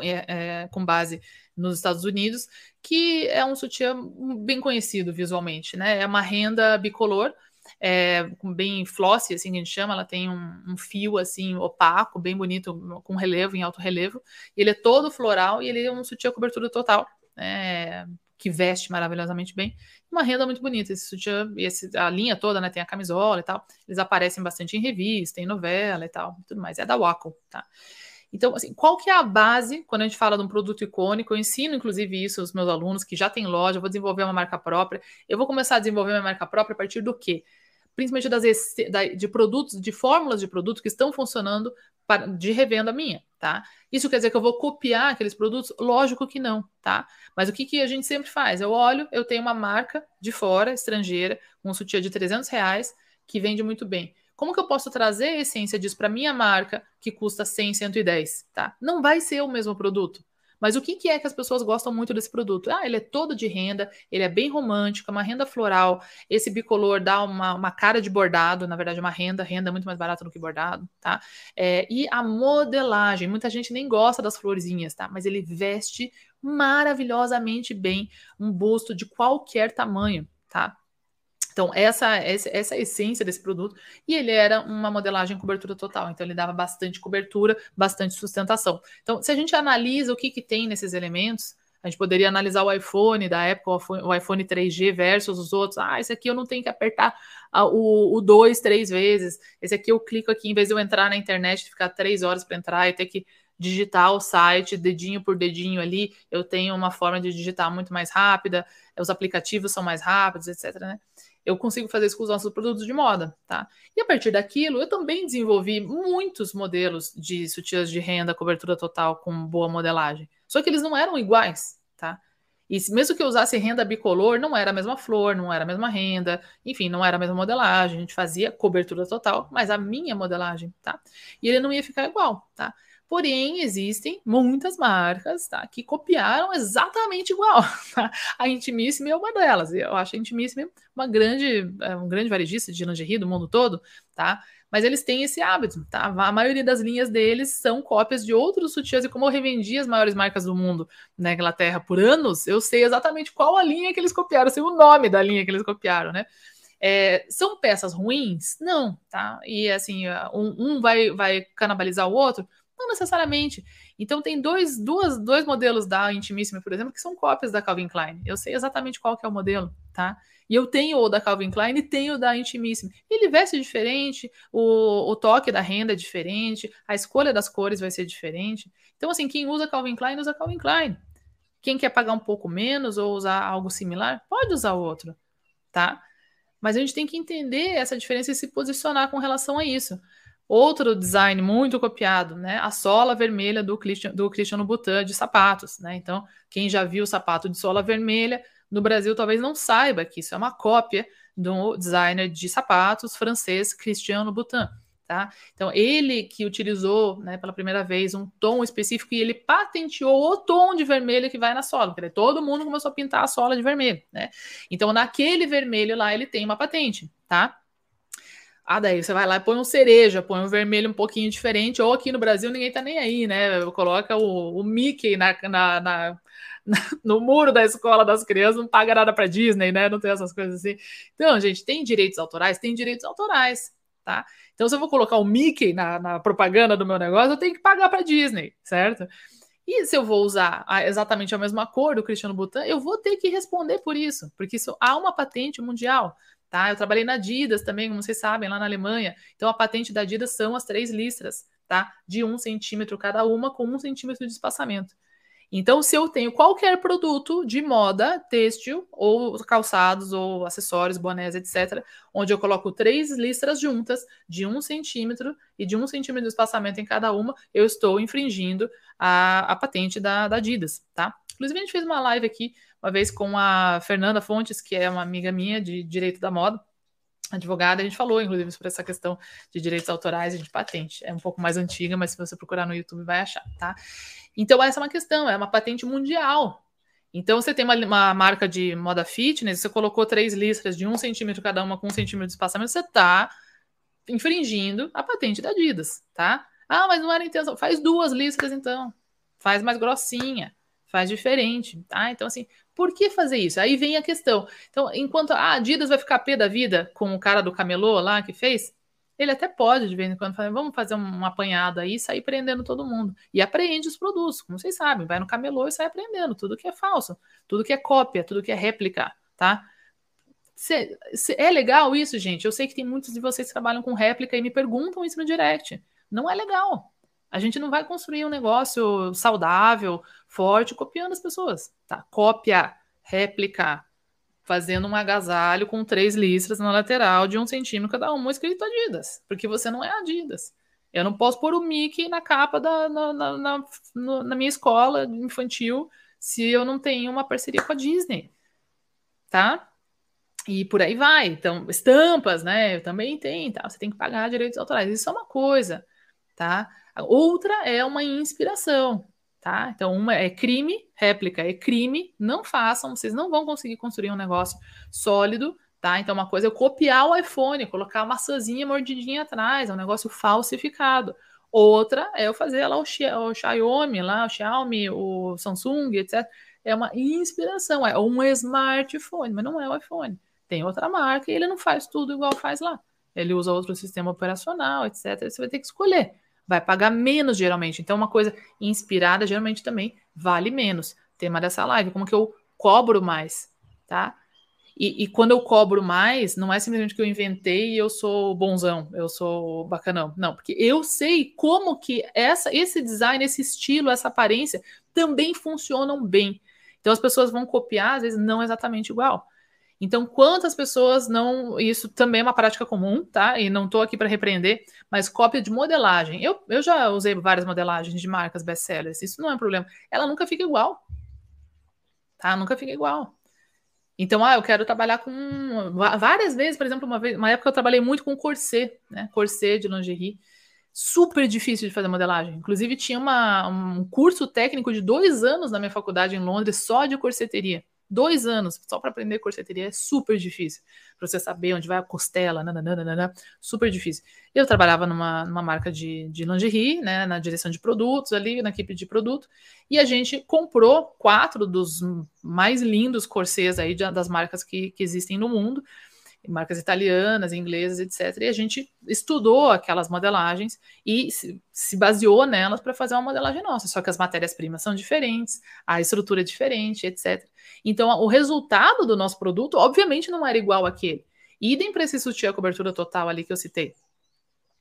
é, é, com base nos Estados Unidos, que é um sutiã bem conhecido visualmente, né? É uma renda bicolor, é, bem flossy, assim que a gente chama, ela tem um, um, fio assim opaco, bem bonito, com relevo, em alto relevo. Ele é todo floral e ele é um sutiã cobertura total né, que veste maravilhosamente bem. Uma renda muito bonita. Esse sutiã, esse, a linha toda, né? Tem a camisola e tal. Eles aparecem bastante em revista, em novela e tal, tudo mais. É da Waco, tá? Então, assim, qual que é a base quando a gente fala de um produto icônico? Eu ensino, inclusive, isso aos meus alunos que já têm loja, vou desenvolver uma marca própria. Eu vou começar a desenvolver minha marca própria a partir do quê? Principalmente das, de produtos, de fórmulas de produto que estão funcionando para, de revenda minha. Tá? Isso quer dizer que eu vou copiar aqueles produtos? Lógico que não, tá? Mas o que, que a gente sempre faz? Eu olho, eu tenho uma marca de fora, estrangeira, com um sutiã de 300 reais, que vende muito bem. Como que eu posso trazer a essência disso para minha marca, que custa 100, 110, tá? Não vai ser o mesmo produto. Mas o que, que, é que as pessoas gostam muito desse produto? Ah, ele é todo de renda, ele é bem romântico, é uma renda floral. Esse bicolor dá uma, uma cara de bordado, na verdade, uma renda, renda é muito mais barata do que bordado, tá? É, e a modelagem, muita gente nem gosta das florzinhas, tá? Mas ele veste maravilhosamente bem um busto de qualquer tamanho, tá? Então, essa, essa, essa é a essência desse produto. E ele era uma modelagem cobertura total. Então, ele dava bastante cobertura, bastante sustentação. Então, se a gente analisa o que, que tem nesses elementos, a gente poderia analisar o iPhone da época, o iPhone 3G versus os outros. Ah, esse aqui eu não tenho que apertar o 2 três vezes. Esse aqui eu clico aqui, em vez de eu entrar na internet, ficar três horas para entrar e ter que digitar o site dedinho por dedinho ali, eu tenho uma forma de digitar muito mais rápida, os aplicativos são mais rápidos, etc. Né? Eu consigo fazer isso com os nossos produtos de moda, tá? E a partir daquilo, eu também desenvolvi muitos modelos de sutiãs de renda, cobertura total com boa modelagem. Só que eles não eram iguais, tá? E mesmo que eu usasse renda bicolor, não era a mesma flor, não era a mesma renda, enfim, não era a mesma modelagem. A gente fazia cobertura total, mas a minha modelagem, tá? E ele não ia ficar igual, tá? Porém, existem muitas marcas tá, que copiaram exatamente igual. Tá? A Intimissime é uma delas. Eu acho a Intimissime uma grande, é, um grande varejista de lingerie do mundo todo, tá? Mas eles têm esse hábito, tá? A maioria das linhas deles são cópias de outros sutiãs. E como eu revendi as maiores marcas do mundo na Inglaterra por anos, eu sei exatamente qual a linha que eles copiaram, sei o nome da linha que eles copiaram, né? É, são peças ruins? Não, tá? E assim, um, um vai, vai canibalizar o outro? Não necessariamente. Então tem dois, duas, dois modelos da Intimissima, por exemplo, que são cópias da Calvin Klein. Eu sei exatamente qual que é o modelo, tá? E eu tenho o da Calvin Klein e tenho o da Intimissima. Ele veste diferente, o, o toque da renda é diferente, a escolha das cores vai ser diferente. Então, assim, quem usa Calvin Klein, usa Calvin Klein. Quem quer pagar um pouco menos ou usar algo similar, pode usar outro, tá? Mas a gente tem que entender essa diferença e se posicionar com relação a isso. Outro design muito copiado, né? A sola vermelha do Christian, do Christian Butan de sapatos, né? Então, quem já viu o sapato de sola vermelha no Brasil talvez não saiba que isso é uma cópia do designer de sapatos francês Christian Butan. Tá? Então, ele que utilizou né, pela primeira vez um tom específico e ele patenteou o tom de vermelho que vai na sola, porque todo mundo começou a pintar a sola de vermelho. Né? Então, naquele vermelho lá, ele tem uma patente. Tá? Ah, daí você vai lá e põe um cereja, põe um vermelho um pouquinho diferente, ou aqui no Brasil ninguém tá nem aí, né? Coloca o, o Mickey na, na, na, no muro da escola das crianças, não paga nada para Disney, né? Não tem essas coisas assim. Então, gente, tem direitos autorais? Tem direitos autorais, tá? Então, se eu vou colocar o Mickey na, na propaganda do meu negócio, eu tenho que pagar para Disney, certo? E se eu vou usar exatamente a mesma cor do Cristiano Butan, eu vou ter que responder por isso, porque isso há uma patente mundial. Tá? Eu trabalhei na Adidas também, como vocês sabem, lá na Alemanha. Então a patente da Adidas são as três listras, tá? De um centímetro cada uma, com um centímetro de espaçamento. Então, se eu tenho qualquer produto de moda, têxtil, ou calçados, ou acessórios, bonés, etc., onde eu coloco três listras juntas, de um centímetro e de um centímetro de espaçamento em cada uma, eu estou infringindo a, a patente da, da Adidas, tá? Inclusive, a gente fez uma live aqui uma vez com a Fernanda Fontes, que é uma amiga minha de direito da moda, advogada, a gente falou, inclusive, sobre essa questão de direitos autorais e de patente. É um pouco mais antiga, mas se você procurar no YouTube vai achar, tá? Então, essa é uma questão, é uma patente mundial. Então, você tem uma, uma marca de moda fitness, você colocou três listras de um centímetro cada uma com um centímetro de espaçamento, você está infringindo a patente da Adidas, tá? Ah, mas não era intenção. Faz duas listras, então. Faz mais grossinha, faz diferente, tá? Então, assim, por que fazer isso? Aí vem a questão. Então, enquanto a Adidas vai ficar pé da vida com o cara do camelô lá que fez, ele até pode, de vez em quando, falar, vamos fazer um apanhado aí e sair prendendo todo mundo. E apreende os produtos, como vocês sabem, vai no camelô e sai aprendendo tudo que é falso, tudo que é cópia, tudo que é réplica, tá? Cê, cê, é legal isso, gente? Eu sei que tem muitos de vocês que trabalham com réplica e me perguntam isso no direct. Não é legal. A gente não vai construir um negócio saudável, forte, copiando as pessoas. Tá? Cópia, réplica, fazendo um agasalho com três listras na lateral de um centímetro cada uma, escrito Adidas, porque você não é Adidas. Eu não posso pôr o Mickey na capa da, na, na, na, na minha escola infantil se eu não tenho uma parceria com a Disney, tá? E por aí vai. Então, estampas, né? Também tem, tá? Você tem que pagar direitos autorais. Isso é uma coisa, tá? Outra é uma inspiração, tá? Então, uma é crime, réplica é crime, não façam, vocês não vão conseguir construir um negócio sólido, tá? Então, uma coisa é copiar o iPhone, colocar uma maçãzinha mordidinha atrás, é um negócio falsificado. Outra é eu fazer lá o, o Xiaomi, lá, o Xiaomi, o Samsung, etc. É uma inspiração, é um smartphone, mas não é o iPhone. Tem outra marca e ele não faz tudo igual faz lá. Ele usa outro sistema operacional, etc. Você vai ter que escolher vai pagar menos geralmente. Então, uma coisa inspirada geralmente também vale menos. Tema dessa live, como que eu cobro mais, tá? E, e, quando eu cobro mais, não é simplesmente que eu inventei e eu sou bonzão, eu sou bacanão. Não, porque eu sei como que essa, esse design, esse estilo, essa aparência também funcionam bem. Então as pessoas vão copiar, às vezes não exatamente igual. Então, quantas pessoas não. Isso também é uma prática comum, tá? E não estou aqui para repreender, mas cópia de modelagem. Eu, eu já usei várias modelagens de marcas best-sellers, isso não é um problema. Ela nunca fica igual. Tá? Nunca fica igual. Então, ah, eu quero trabalhar com. Várias vezes, por exemplo, uma, vez, uma época eu trabalhei muito com corset, né? Corset de lingerie. Super difícil de fazer modelagem. Inclusive, tinha uma, um curso técnico de dois anos na minha faculdade em Londres só de corseteria. Dois anos só para aprender corseteria é super difícil. Para você saber onde vai a costela, nananana, super difícil. Eu trabalhava numa, numa marca de, de lingerie, né, na direção de produtos ali, na equipe de produto, e a gente comprou quatro dos mais lindos corsês aí de, das marcas que, que existem no mundo marcas italianas, inglesas, etc. E a gente estudou aquelas modelagens e se, se baseou nelas para fazer uma modelagem nossa. Só que as matérias-primas são diferentes, a estrutura é diferente, etc. Então, o resultado do nosso produto, obviamente, não era igual àquele. Idem para esse sutiã cobertura total ali que eu citei.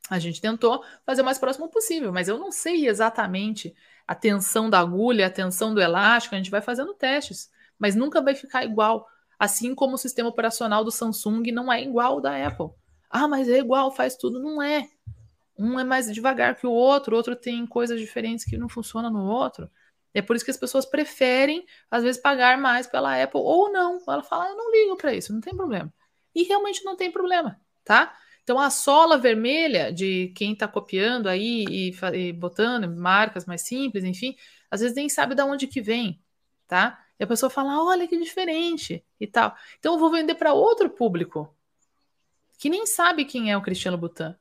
A gente tentou fazer o mais próximo possível, mas eu não sei exatamente a tensão da agulha, a tensão do elástico, a gente vai fazendo testes, mas nunca vai ficar igual Assim como o sistema operacional do Samsung não é igual ao da Apple. Ah, mas é igual, faz tudo. Não é. Um é mais devagar que o outro, o outro tem coisas diferentes que não funcionam no outro. É por isso que as pessoas preferem, às vezes, pagar mais pela Apple ou não. Ela fala, ah, eu não ligo para isso, não tem problema. E realmente não tem problema, tá? Então, a sola vermelha de quem está copiando aí e, e, botando marcas mais simples, enfim, às vezes nem sabe de onde que vem, tá? E a pessoa fala: olha que diferente e tal. Então eu vou vender para outro público que nem sabe quem é o Cristiano Butan.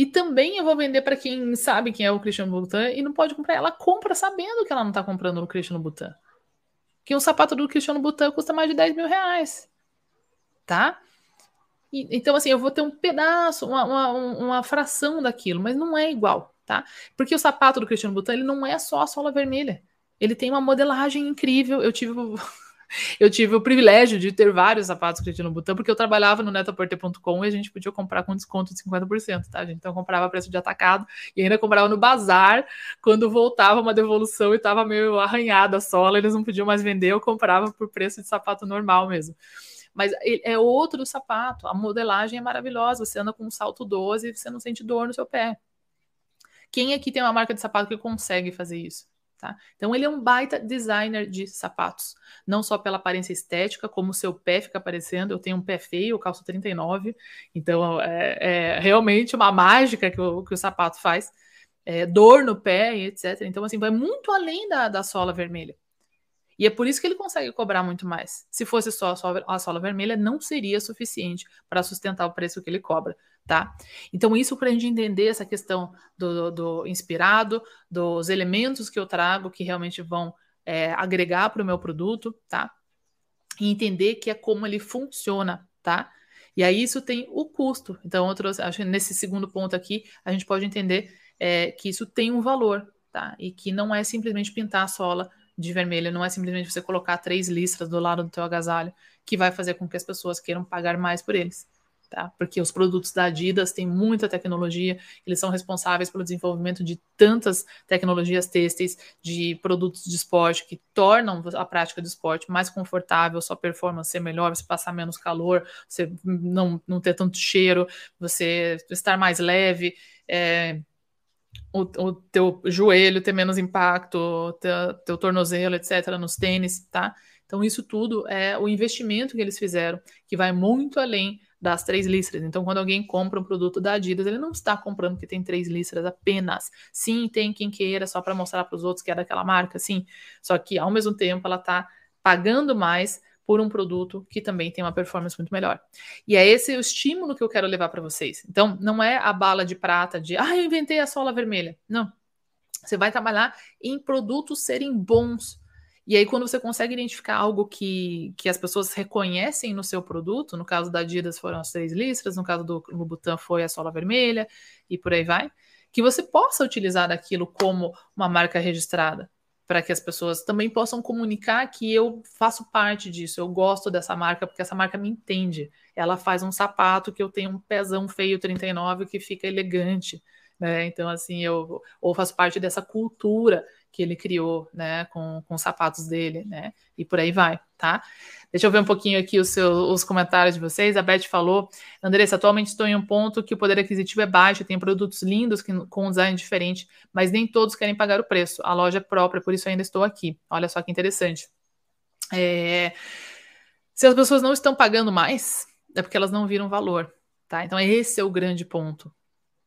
E também eu vou vender para quem sabe quem é o Cristiano Butan e não pode comprar. Ela compra sabendo que ela não está comprando no Cristiano Butan. Que um sapato do Cristiano Butan custa mais de 10 mil reais. Tá? E, então, assim, eu vou ter um pedaço, uma, uma, uma, fração daquilo, mas não é igual, tá? Porque o sapato do Cristiano Butan, ele não é só a sola vermelha. Ele tem uma modelagem incrível. Eu tive eu tive o privilégio de ter vários sapatos Cristiano Butan, porque eu trabalhava no netaporter.com e a gente podia comprar com desconto de 50%, tá, gente? Então eu comprava preço de atacado e ainda comprava no bazar quando voltava uma devolução e estava meio arranhada a sola, eles não podiam mais vender, eu comprava por preço de sapato normal mesmo. Mas é outro sapato, a modelagem é maravilhosa, você anda com um salto 12 e você não sente dor no seu pé. Quem aqui tem uma marca de sapato que consegue fazer isso? Tá? Então ele é um baita designer de sapatos, não só pela aparência estética, como o seu pé fica aparecendo. Eu tenho um pé feio, eu calço 39, então é, é realmente uma mágica que o, que o sapato faz. É, dor no pé, etc. Então, assim, vai muito além da, da sola vermelha. E é por isso que ele consegue cobrar muito mais. Se fosse só a sola, a sola vermelha, não seria suficiente para sustentar o preço que ele cobra tá? Então, isso para a gente entender essa questão do, do, inspirado, dos elementos que eu trago que realmente vão é, agregar para o meu produto, tá? E entender que é como ele funciona, tá? E aí isso tem o custo. Então, eu trouxe, acho que nesse segundo ponto aqui, a gente pode entender é, que isso tem um valor, tá? E que não é simplesmente pintar a sola de vermelho, não é simplesmente você colocar três listras do lado do teu agasalho que vai fazer com que as pessoas queiram pagar mais por eles tá? Porque os produtos da Adidas têm muita tecnologia, eles são responsáveis pelo desenvolvimento de tantas tecnologias têxteis, de produtos de esporte que tornam a prática do esporte mais confortável, sua performance ser melhor, você passar menos calor, você não, não ter tanto cheiro, você estar mais leve. É, o, o teu joelho ter menos impacto, teu, teu tornozelo, etc., nos tênis, tá? Então, isso tudo é o investimento que eles fizeram, que vai muito além das três listras. Então, quando alguém compra um produto da Adidas, ele não está comprando porque tem três listras apenas. Sim, tem quem queira só para mostrar para os outros que é daquela marca, sim. Só que, ao mesmo tempo, ela está pagando mais por um produto que também tem uma performance muito melhor. E é esse o estímulo que eu quero levar para vocês. Então, não é a bala de prata de, ah, eu inventei a sola vermelha. Não. Você vai trabalhar em produtos serem bons. E aí, quando você consegue identificar algo que, que as pessoas reconhecem no seu produto, no caso da Adidas foram as três listras, no caso do Louboutin foi a sola vermelha, e por aí vai, que você possa utilizar daquilo como uma marca registrada para que as pessoas também possam comunicar que eu faço parte disso, eu gosto dessa marca, porque essa marca me entende. Ela faz um sapato que eu tenho um pezão feio 39 que fica elegante, né? Então, assim, eu ou faço parte dessa cultura que ele criou, né, com, com os sapatos dele, né? E por aí vai, tá? Deixa eu ver um pouquinho aqui os, seus, os comentários de vocês. A Beth falou: Andressa, atualmente estou em um ponto que o poder aquisitivo é baixo, tem produtos lindos que, com um design diferente, mas nem todos querem pagar o preço. A loja é própria, por isso ainda estou aqui. Olha só que interessante. É... Se as pessoas não estão pagando mais, é porque elas não viram valor, tá? Então, esse é o grande ponto,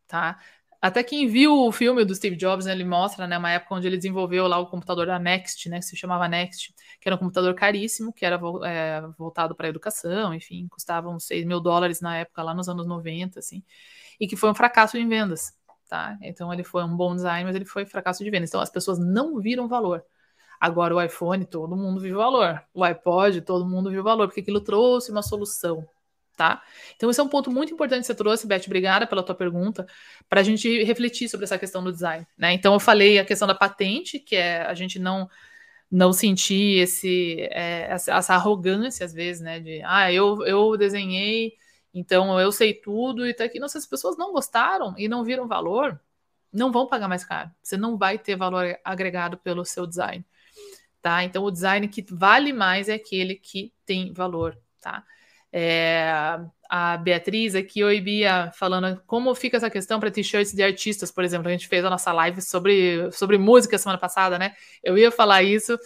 tá? Até quem viu o filme do Steve Jobs, né, ele mostra, né, uma época onde ele desenvolveu lá o computador da Next, né, que se chamava Next, que era um computador caríssimo, que era é, voltado para a educação, enfim, custava uns 6 mil dólares na época, lá nos anos 90, assim, e que foi um fracasso em vendas, tá? Então ele foi um bom design, mas ele foi fracasso de vendas. Então as pessoas não viram valor. Agora o iPhone, todo mundo viu valor. O iPod, todo mundo viu valor, porque aquilo trouxe uma solução tá? Então, esse é um ponto muito importante que você trouxe, Beth, obrigada pela tua pergunta, para a gente refletir sobre essa questão do design, né? Então, eu falei a questão da patente, que é a gente não não sentir esse, é, essa, arrogância, às vezes, né? De, ah, eu, eu desenhei, então eu sei tudo e tá aqui. Não, se as pessoas não gostaram e não viram valor, não vão pagar mais caro. Você não vai ter valor agregado pelo seu design, tá? Então, o design que vale mais é aquele que tem valor, tá? É, a Beatriz aqui, oi Bia, falando como fica essa questão para t-shirts de artistas, por exemplo. A gente fez a nossa live sobre, sobre música semana passada, né? Eu ia falar isso,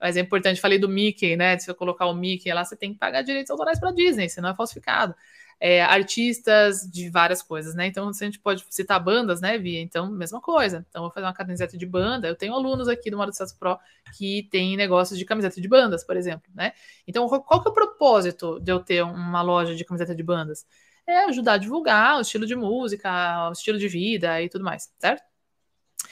mas é importante, falei do Mickey, né? Se eu colocar o Mickey lá, você tem que pagar direitos autorais para Disney, senão é falsificado é, artistas de várias coisas, né? Então, a gente pode citar bandas, né, Via? Então, mesma coisa. Então, vou fazer uma camiseta de banda. Eu tenho alunos aqui do Modo Sucesso Pro que tem negócios de camiseta de bandas, por exemplo, né? Então, qual que é o propósito de eu ter uma loja de camiseta de bandas? É ajudar a divulgar o estilo de música, o estilo de vida e tudo mais, certo?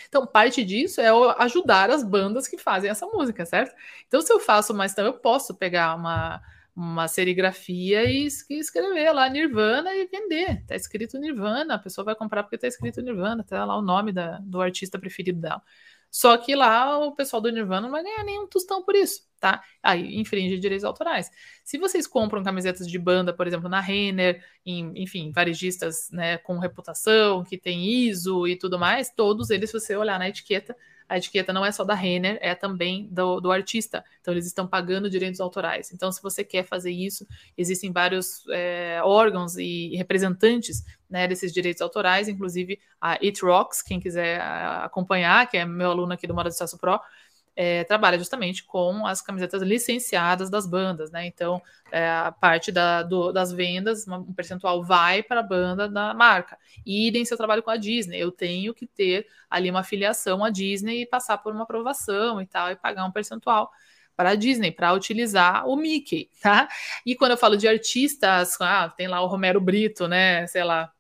Então, parte disso é ajudar as bandas que fazem essa música, certo? Então, se eu faço mais, então eu posso pegar uma uma serigrafia e escrever lá Nirvana e vender. Tá escrito Nirvana, a pessoa vai comprar porque tá escrito Nirvana, tá lá o nome da, do artista preferido dela. Só que lá o pessoal do Nirvana não vai ganhar nenhum tostão por isso, tá? Aí infringe direitos autorais. Se vocês compram camisetas de banda, por exemplo, na Renner, em, enfim, varejistas né, com reputação, que tem ISO e tudo mais, todos eles, se você olhar na etiqueta, a etiqueta não é só da Renner, é também do, do artista. Então, eles estão pagando direitos autorais. Então, se você quer fazer isso, existem vários é, órgãos e representantes né, desses direitos autorais, inclusive a It Rocks, quem quiser acompanhar, que é meu aluno aqui do Moda de Sucesso Pro, é, trabalha justamente com as camisetas licenciadas das bandas, né? Então, é, a parte da, do, das vendas, um percentual vai para a banda da marca. E idem se eu trabalho com a Disney, eu tenho que ter ali uma filiação à Disney e passar por uma aprovação e tal, e pagar um percentual para a Disney, para utilizar o Mickey, tá? E quando eu falo de artistas, ah, tem lá o Romero Brito, né? Sei lá,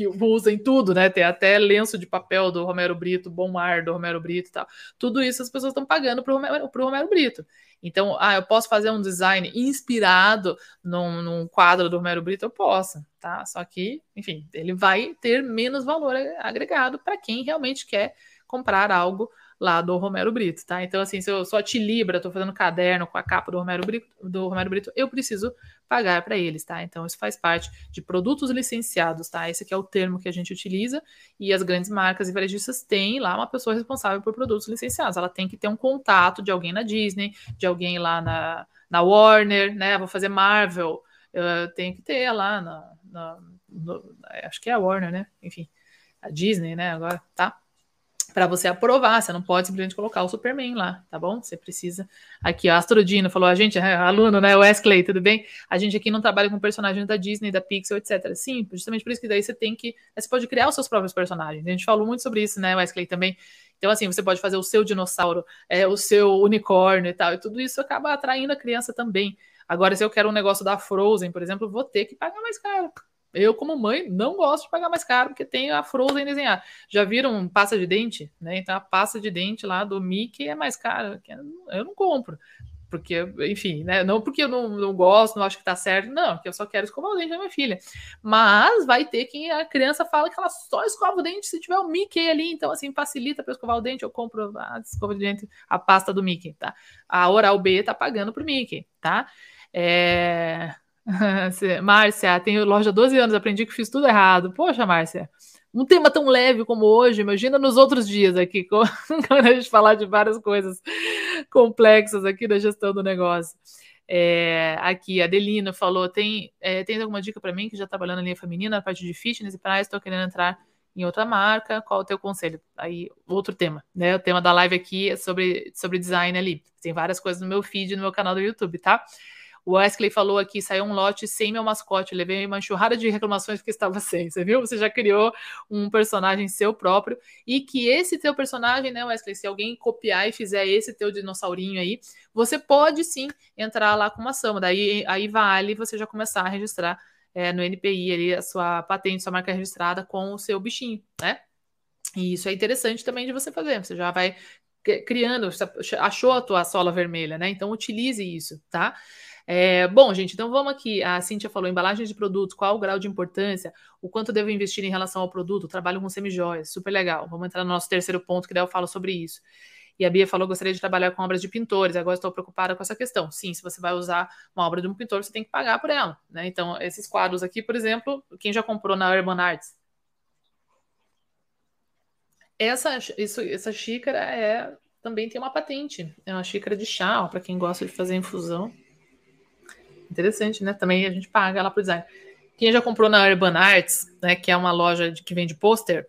que usa em tudo, né? Tem até lenço de papel do Romero Brito, Bom Ar do Romero Brito e tal. Tudo isso as pessoas estão pagando para o Romero, Romero, Brito. Então, ah, eu posso fazer um design inspirado num, num, quadro do Romero Brito? Eu posso, tá? Só que, enfim, ele vai ter menos valor agregado para quem realmente quer comprar algo lá do Romero Brito, tá? Então, assim, se eu sou a Tilibra, estou fazendo caderno com a capa do Romero Brito, do Romero Brito eu preciso pagar para eles, tá? Então, isso faz parte de produtos licenciados, tá? Esse aqui é o termo que a gente utiliza e as grandes marcas e varejistas têm lá uma pessoa responsável por produtos licenciados. Ela tem que ter um contato de alguém na Disney, de alguém lá na, na Warner, né? Vou fazer Marvel, eu tenho que ter lá na, na no, acho que é a Warner, né? Enfim, a Disney, né? Agora, tá? Para você aprovar. Você não pode simplesmente colocar o Superman lá, tá bom? Você precisa. Aqui, a Astrodino falou: a gente, é aluno, né? Wesley, tudo bem? A gente aqui não trabalha com personagens da Disney, da Pixel, etc. Sim, justamente por isso que daí você tem que. Você pode criar os seus próprios personagens. A gente falou muito sobre isso, né, Wesley, também. Então, assim, você pode fazer o seu dinossauro, é, o seu unicórnio e tal, e tudo isso acaba atraindo a criança também. Agora, se eu quero um negócio da Frozen, por exemplo, vou ter que pagar mais caro. Eu, como mãe, não gosto de pagar mais caro porque tem a Frozen desenhar. Já viram pasta de dente? Né? Então a pasta de dente lá do Mickey é mais cara. Eu não compro. Porque, enfim, né? Não porque eu não, não gosto, não acho que tá certo, não, porque eu só quero escovar o dente da minha filha. Mas vai ter quem a criança fala que ela só escova o dente se tiver o Mickey ali, então assim, facilita para escovar o dente, eu compro a escova de dente, a pasta do Mickey, tá? A Oral B tá pagando pro Mickey, tá? É... Márcia, tenho loja há 12 anos, aprendi que fiz tudo errado. Poxa, Márcia, um tema tão leve como hoje, imagina nos outros dias aqui, quando a gente falar de várias coisas complexas aqui da gestão do negócio. É, aqui, a Adelina falou: tem, é, tem alguma dica para mim que já trabalhando na linha feminina, na parte de fitness e praia, estou querendo entrar em outra marca, qual o teu conselho? Aí, outro tema, né? O tema da live aqui é sobre, sobre design ali. Tem várias coisas no meu feed, no meu canal do YouTube, tá? O Wesley falou aqui, saiu um lote sem meu mascote, levei uma enxurrada de reclamações porque estava sem, você viu? Você já criou um personagem seu próprio e que esse teu personagem, né, Wesley, se alguém copiar e fizer esse teu dinossaurinho aí, você pode sim entrar lá com uma ação, daí aí vale você já começar a registrar é, no NPI ali a sua patente, sua marca registrada com o seu bichinho, né? E isso é interessante também de você fazer, você já vai criando, achou a tua sola vermelha, né? Então utilize isso, tá? É, bom, gente, então vamos aqui. A Cintia falou: embalagens de produtos, qual o grau de importância, o quanto devo investir em relação ao produto, trabalho com semijóias, super legal. Vamos entrar no nosso terceiro ponto, que daí eu falo sobre isso. E a Bia falou: gostaria de trabalhar com obras de pintores, agora estou preocupada com essa questão. Sim, se você vai usar uma obra de um pintor, você tem que pagar por ela. Né? Então, esses quadros aqui, por exemplo, quem já comprou na Urban Arts? Essa, isso, essa xícara é também tem uma patente. É uma xícara de chá, para quem gosta de fazer infusão. Interessante, né? Também a gente paga lá pro design. Quem já comprou na Urban Arts, né, que é uma loja de, que vende pôster,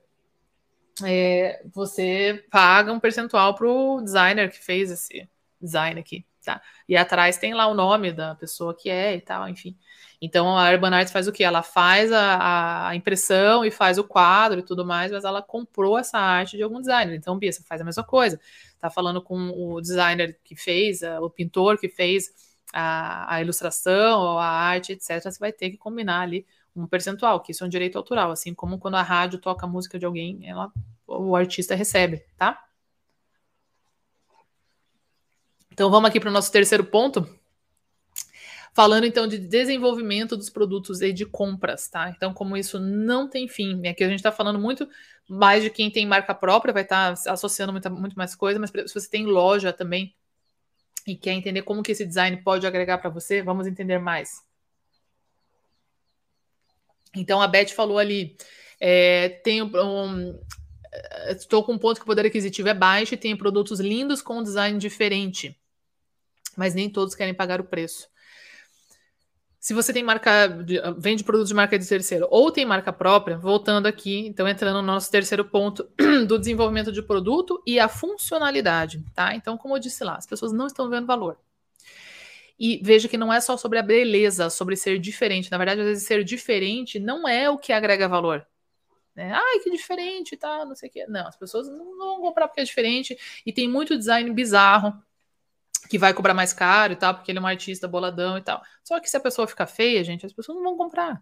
é, você paga um percentual pro designer que fez esse design aqui, tá? E atrás tem lá o nome da pessoa que é e tal, enfim. Então a Urban Arts faz o que? Ela faz a, a, impressão e faz o quadro e tudo mais, mas ela comprou essa arte de algum designer. Então, Bia, você faz a mesma coisa. Tá falando com o designer que fez, o pintor que fez a, a ilustração ou a arte, etc., você vai ter que combinar ali um percentual, que isso é um direito autoral, assim como quando a rádio toca a música de alguém, ela, o artista recebe, tá? Então vamos aqui para o nosso terceiro ponto. Falando então de desenvolvimento dos produtos e de compras, tá? Então, como isso não tem fim, aqui a gente está falando muito mais de quem tem marca própria, vai estar tá associando muito, muito mais coisa, mas se você tem loja também, e quer entender como que esse design pode agregar para você, vamos entender mais. Então a Beth falou ali, é, um, estou com um ponto que o poder aquisitivo é baixo e tem produtos lindos com design diferente, mas nem todos querem pagar o preço. Se você tem marca, vende produtos de marca de terceiro ou tem marca própria, voltando aqui, então entrando no nosso terceiro ponto do desenvolvimento de produto e a funcionalidade, tá? Então, como eu disse lá, as pessoas não estão vendo valor. E veja que não é só sobre a beleza, sobre ser diferente. Na verdade, às vezes ser diferente não é o que agrega valor. Né? Ai, que diferente, tá? Não sei o quê. Não, as pessoas não vão comprar porque é diferente. E tem muito design bizarro que vai cobrar mais caro e tal, porque ele é um artista boladão e tal. Só que se a pessoa ficar feia, gente, as pessoas não vão comprar,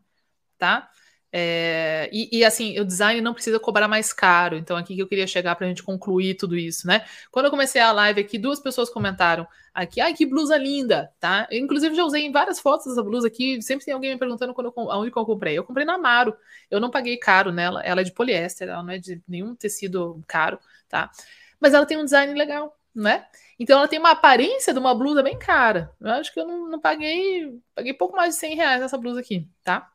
tá? É, e, e, assim, o design não precisa cobrar mais caro. Então, aqui que eu queria chegar para gente concluir tudo isso, né? Quando eu comecei a live aqui, duas pessoas comentaram aqui, ai, que blusa linda, tá? Eu, inclusive, já usei em várias fotos dessa blusa aqui. Sempre tem alguém me perguntando quando eu, que eu comprei. Eu comprei na Amaro. Eu não paguei caro nela. Ela é de poliéster, ela não é de nenhum tecido caro, tá? Mas ela tem um design legal, né? Então ela tem uma aparência de uma blusa bem cara. Eu acho que eu não, não paguei. Paguei pouco mais de 100 reais nessa blusa aqui, tá?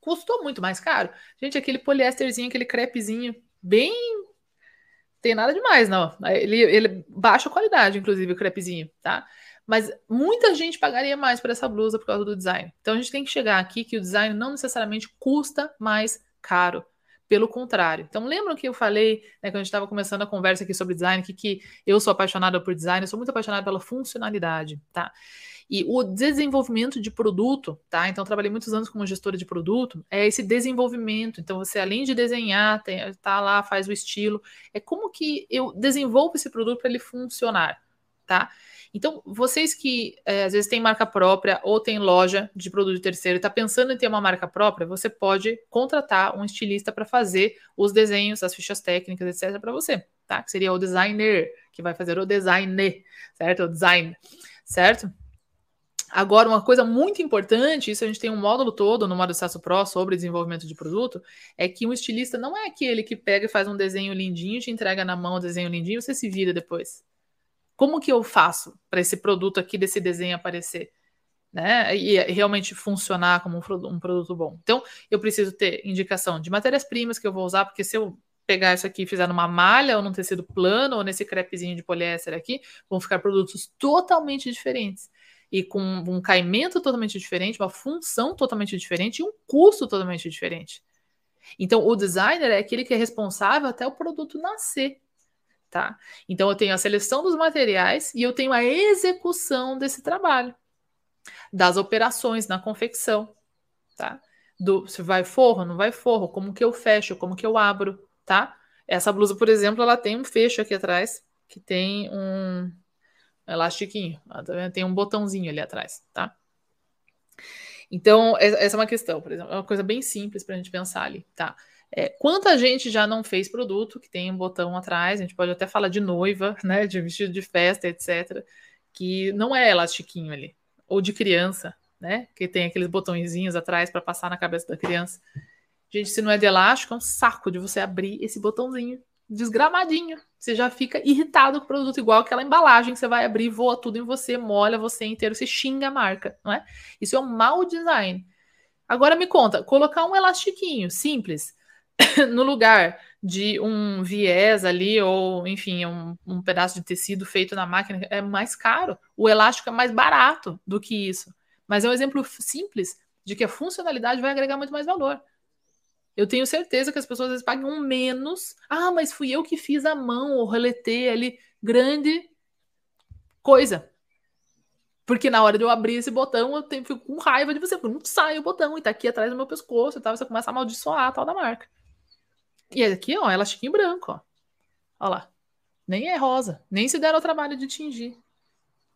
Custou muito mais caro. Gente, aquele poliésterzinho, aquele crepezinho, bem. Tem nada demais, não. Ele, ele baixa qualidade, inclusive, o crepezinho, tá? Mas muita gente pagaria mais por essa blusa por causa do design. Então a gente tem que chegar aqui que o design não necessariamente custa mais caro. Pelo contrário. Então, lembram que eu falei, né, quando a gente estava começando a conversa aqui sobre design, que, que eu sou apaixonada por design, eu sou muito apaixonada pela funcionalidade, tá? E o desenvolvimento de produto, tá? Então, trabalhei muitos anos como gestora de produto, é esse desenvolvimento. Então, você, além de desenhar, tem, tá lá, faz o estilo, é como que eu desenvolvo esse produto para ele funcionar, tá? Então, vocês que é, às vezes têm marca própria ou tem loja de produto terceiro e está pensando em ter uma marca própria, você pode contratar um estilista para fazer os desenhos, as fichas técnicas, etc., para você, tá? Que seria o designer, que vai fazer o design, certo? O design, certo? Agora, uma coisa muito importante, isso a gente tem um módulo todo no Modo Sasso Pro sobre desenvolvimento de produto, é que um estilista não é aquele que pega e faz um desenho lindinho, te entrega na mão o desenho lindinho, você se vira depois. Como que eu faço para esse produto aqui, desse desenho aparecer? Né? E realmente funcionar como um, produto bom. Então, eu preciso ter indicação de matérias-primas que eu vou usar, porque se eu pegar isso aqui e fizer numa malha ou num tecido plano ou nesse crepezinho de poliéster aqui, vão ficar produtos totalmente diferentes e com um caimento totalmente diferente, uma função totalmente diferente e um custo totalmente diferente. Então, o designer é aquele que é responsável até o produto nascer tá? Então eu tenho a seleção dos materiais e eu tenho a execução desse trabalho, das operações na confecção, tá? Do se vai forro, não vai forro, como que eu fecho, como que eu abro, tá? Essa blusa, por exemplo, ela tem um fecho aqui atrás que tem um elastiquinho, tá tem um botãozinho ali atrás, tá? Então, essa é uma questão, por exemplo, é uma coisa bem simples para a gente pensar ali, tá? É, quanta gente já não fez produto que tem um botão atrás, a gente pode até falar de noiva, né, de vestido de festa, etc., que não é elastiquinho ali, ou de criança, né, que tem aqueles botõezinhos atrás para passar na cabeça da criança. Gente, se não é de elástico, é um saco de você abrir esse botãozinho desgramadinho. Você já fica irritado com o produto, igual aquela embalagem que você vai abrir, voa tudo em você, molha você inteiro, você xinga a marca, não é? Isso é um mau design. Agora me conta, colocar um elastiquinho simples no lugar de um viés ali, ou enfim, um, um, pedaço de tecido feito na máquina, é mais caro. O elástico é mais barato do que isso. Mas é um exemplo simples de que a funcionalidade vai agregar muito mais valor. Eu tenho certeza que as pessoas às vezes pagam menos. Ah, mas fui eu que fiz a mão, ou reletei ali, grande coisa. Porque na hora de eu abrir esse botão, eu fico com raiva de você, não sai o botão e tá aqui atrás do meu pescoço e tal, você começa a amaldiçoar a tal da marca. E aqui, ó, elastiquinho branco, ó. Olha lá. Nem é rosa. Nem se deram o trabalho de tingir.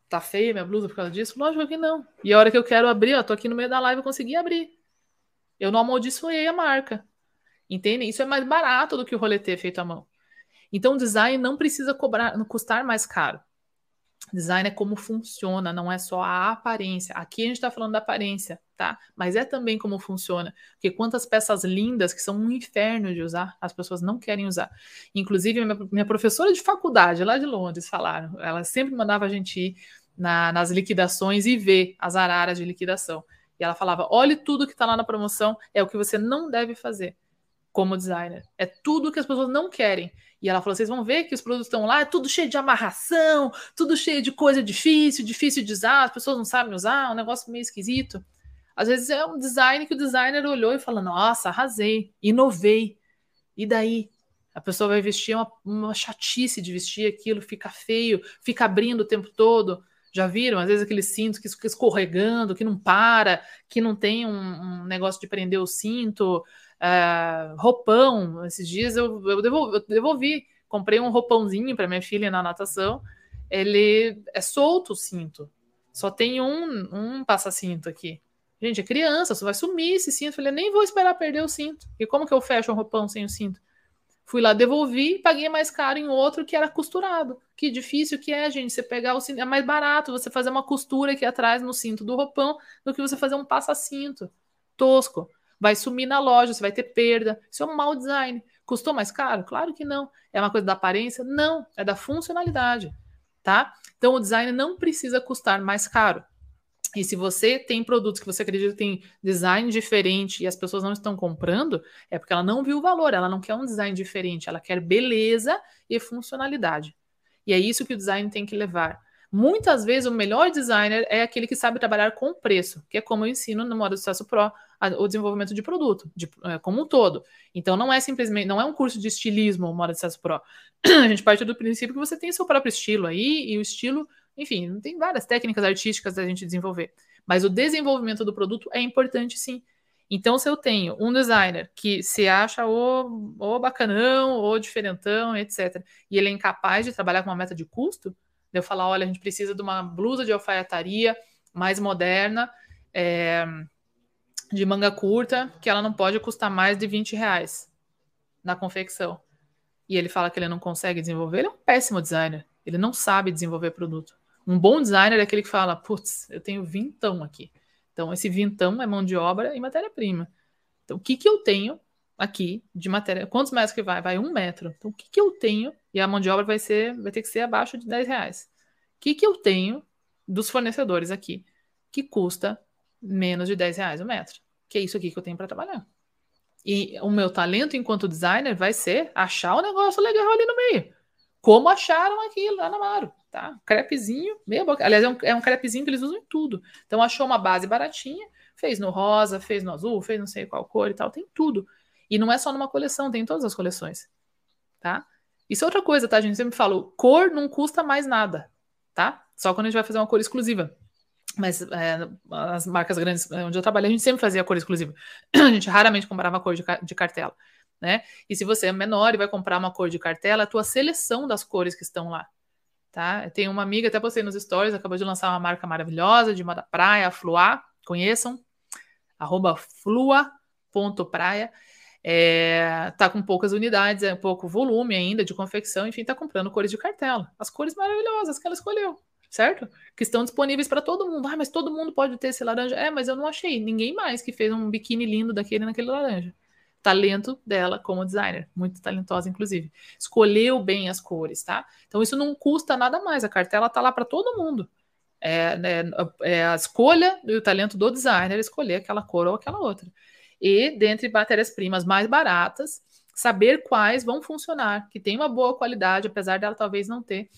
Tá feia minha blusa por causa disso? Lógico que não. E a hora que eu quero abrir, ó, tô aqui no meio da live, eu consegui abrir. Eu não amaldiçoei a marca. Entende? Isso é mais barato do que o roletê feito à mão. Então, o design não precisa cobrar, custar mais caro. Design é como funciona, não é só a aparência. Aqui a gente está falando da aparência, tá? Mas é também como funciona. Porque quantas peças lindas que são um inferno de usar, as pessoas não querem usar. Inclusive, minha, professora de faculdade lá de Londres falaram, ela sempre mandava a gente ir na, nas liquidações e ver as araras de liquidação. E ela falava: olhe tudo que está lá na promoção, é o que você não deve fazer como designer. É tudo que as pessoas não querem. E ela falou: vocês vão ver que os produtos estão lá, é tudo cheio de amarração, tudo cheio de coisa difícil, difícil de usar, as pessoas não sabem usar, é um negócio meio esquisito. Às vezes é um design que o designer olhou e falou: nossa, arrasei, inovei. E daí? A pessoa vai vestir uma, uma chatice de vestir aquilo, fica feio, fica abrindo o tempo todo. Já viram? Às vezes aquele cinto que escorregando, que não para, que não tem um, um negócio de prender o cinto uh, roupão. Esses dias eu, eu, devolvi, eu devolvi, comprei um roupãozinho para minha filha na natação. Ele é solto o cinto, só tem um, um passa-cinto aqui. Gente, é criança, só vai sumir esse cinto. Eu falei, nem vou esperar perder o cinto. E como que eu fecho um roupão sem o cinto? Fui lá, devolvi, paguei mais caro em outro que era costurado. Que difícil que é, gente. Você pegar o cinto. É mais barato você fazer uma costura aqui atrás no cinto do roupão do que você fazer um passa-cinto. Tosco vai sumir na loja, você vai ter perda. Isso é um mau design. Custou mais caro? Claro que não. É uma coisa da aparência? Não, é da funcionalidade, tá? Então o design não precisa custar mais caro. E se você tem produtos que você acredita que tem design diferente e as pessoas não estão comprando, é porque ela não viu o valor, ela não quer um design diferente, ela quer beleza e funcionalidade. E é isso que o design tem que levar. Muitas vezes o melhor designer é aquele que sabe trabalhar com preço, que é como eu ensino no modo sucesso pro o desenvolvimento de produto, de, é, como um todo. Então, não é simplesmente, não é um curso de estilismo o Moda de Sucesso Pro. a gente parte do princípio que você tem seu próprio estilo aí, e o estilo, enfim, tem várias técnicas artísticas da gente desenvolver. Mas o desenvolvimento do produto é importante sim. Então, se eu tenho um designer que se acha o, o bacanão, ou diferentão, etc., e ele é incapaz de trabalhar com uma meta de custo, eu falar, olha, a gente precisa de uma blusa de alfaiataria mais moderna, é, de manga curta, que ela não pode custar mais de 20 reais na confecção. E ele fala que ele não consegue desenvolver, ele é um péssimo designer. Ele não sabe desenvolver produto. Um bom designer é aquele que fala, putz, eu tenho vintão aqui. Então, esse vintão é mão de obra e matéria-prima. Então, o que, que eu tenho aqui de matéria? Quantos metros que vai? Vai um metro. Então, o que, que eu tenho? E a mão de obra vai ser, vai ter que ser abaixo de 10 reais. O que, que eu tenho dos fornecedores aqui que custa menos de 10 reais o metro? Que é isso aqui que eu tenho para trabalhar. E o meu talento enquanto designer vai ser achar o um negócio legal ali no meio. Como acharam aqui lá na Maro tá? Crepezinho, meia boca. Aliás, é um, é um crepezinho que eles usam em tudo. Então, achou uma base baratinha, fez no rosa, fez no azul, fez não sei qual cor e tal, tem tudo. E não é só numa coleção, tem em todas as coleções, tá? Isso é outra coisa, tá? A gente sempre fala, cor não custa mais nada, tá? Só quando a gente vai fazer uma cor exclusiva. Mas é, as marcas grandes onde eu trabalhei, a gente sempre fazia cor exclusiva. A gente raramente comprava cor de, de cartela, né? E se você é menor e vai comprar uma cor de cartela, a tua seleção das cores que estão lá tá? Tem uma amiga, até postei nos stories, acabou de lançar uma marca maravilhosa de moda praia, a Flua, conheçam, arroba flua.praia. É, tá com poucas unidades, é pouco volume ainda de confecção, enfim, tá comprando cores de cartela. As cores maravilhosas que ela escolheu, certo? Que estão disponíveis para todo mundo. Ah, mas todo mundo pode ter esse laranja. É, mas eu não achei ninguém mais que fez um biquíni lindo daquele naquele laranja talento dela como designer, muito talentosa, inclusive. Escolheu bem as cores, tá? Então isso não custa nada mais, a cartela tá lá para todo mundo. É, né, é, a escolha e o talento do designer escolher aquela cor ou aquela outra. E dentre matérias-primas mais baratas, saber quais vão funcionar, que tem uma boa qualidade, apesar dela talvez não ter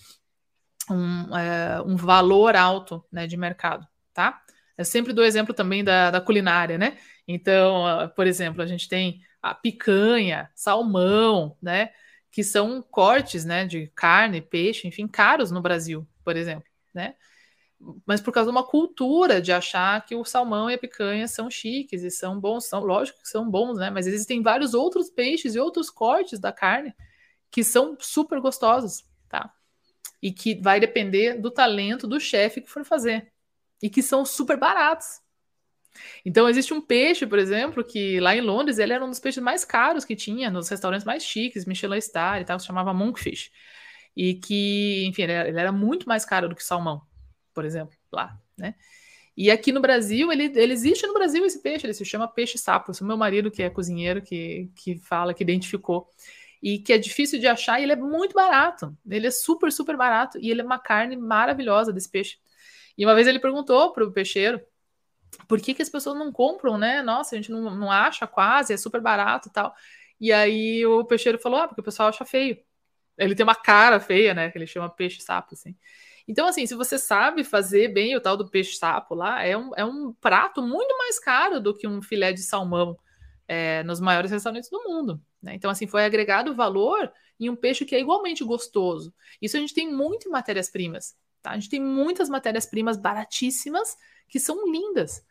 um, é, um valor alto né, de mercado, tá? Eu sempre dou exemplo também da, da culinária, né? Então, por exemplo, a gente tem a picanha, salmão, né? Que são cortes, né, de carne, peixe, enfim, caros no Brasil, por exemplo, né? Mas por causa de uma cultura de achar que o salmão e a picanha são chiques e são bons, são lógico que são bons, né? Mas existem vários outros peixes e outros cortes da carne que são super gostosos, tá? E que vai depender do talento do chefe que for fazer e que são super baratos. Então, existe um peixe, por exemplo, que lá em Londres ele era um dos peixes mais caros que tinha nos restaurantes mais chiques, Michelin Star e tal, se chamava monkfish. E que, enfim, ele era, ele era, muito mais caro do que salmão, por exemplo, lá, né? E aqui no Brasil, ele, ele existe no Brasil esse peixe, ele se chama peixe-sapo. O meu marido, que é cozinheiro, que, que fala, que identificou. E que é difícil de achar e ele é muito barato. Ele é super, super barato. E ele é uma carne maravilhosa desse peixe. E uma vez ele perguntou para o peixeiro por que, que as pessoas não compram, né? Nossa, a gente não, não acha quase, é super barato e tal. E aí o peixeiro falou: ah, porque o pessoal acha feio. Ele tem uma cara feia, né? Que ele chama peixe-sapo, assim. Então, assim, se você sabe fazer bem o tal do peixe-sapo lá, é um, é um prato muito mais caro do que um filé de salmão é, nos maiores restaurantes do mundo. Né? Então, assim, foi agregado valor em um peixe que é igualmente gostoso. Isso a gente tem muito em matérias-primas. Tá? A gente tem muitas matérias-primas baratíssimas que são lindas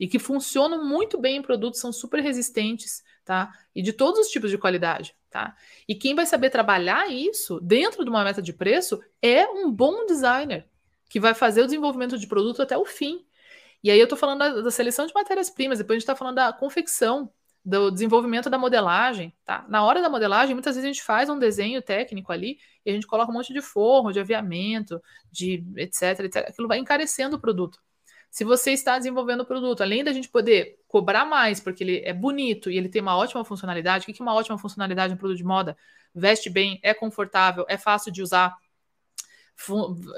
e que funcionam muito bem em produtos, são super resistentes, tá? E de todos os tipos de qualidade, tá? E quem vai saber trabalhar isso dentro de uma meta de preço é um bom designer que vai fazer o desenvolvimento de produto até o fim. E aí eu tô falando da, da seleção de matérias-primas, depois a gente tá falando da confecção, do desenvolvimento da modelagem, tá? Na hora da modelagem, muitas vezes a gente faz um desenho técnico ali e a gente coloca um monte de forro, de aviamento, de etc, etc. Aquilo vai encarecendo o produto se você está desenvolvendo o produto, além da gente poder cobrar mais, porque ele é bonito e ele tem uma ótima funcionalidade, o que é uma ótima funcionalidade em um produto de moda? Veste bem, é confortável, é fácil de usar,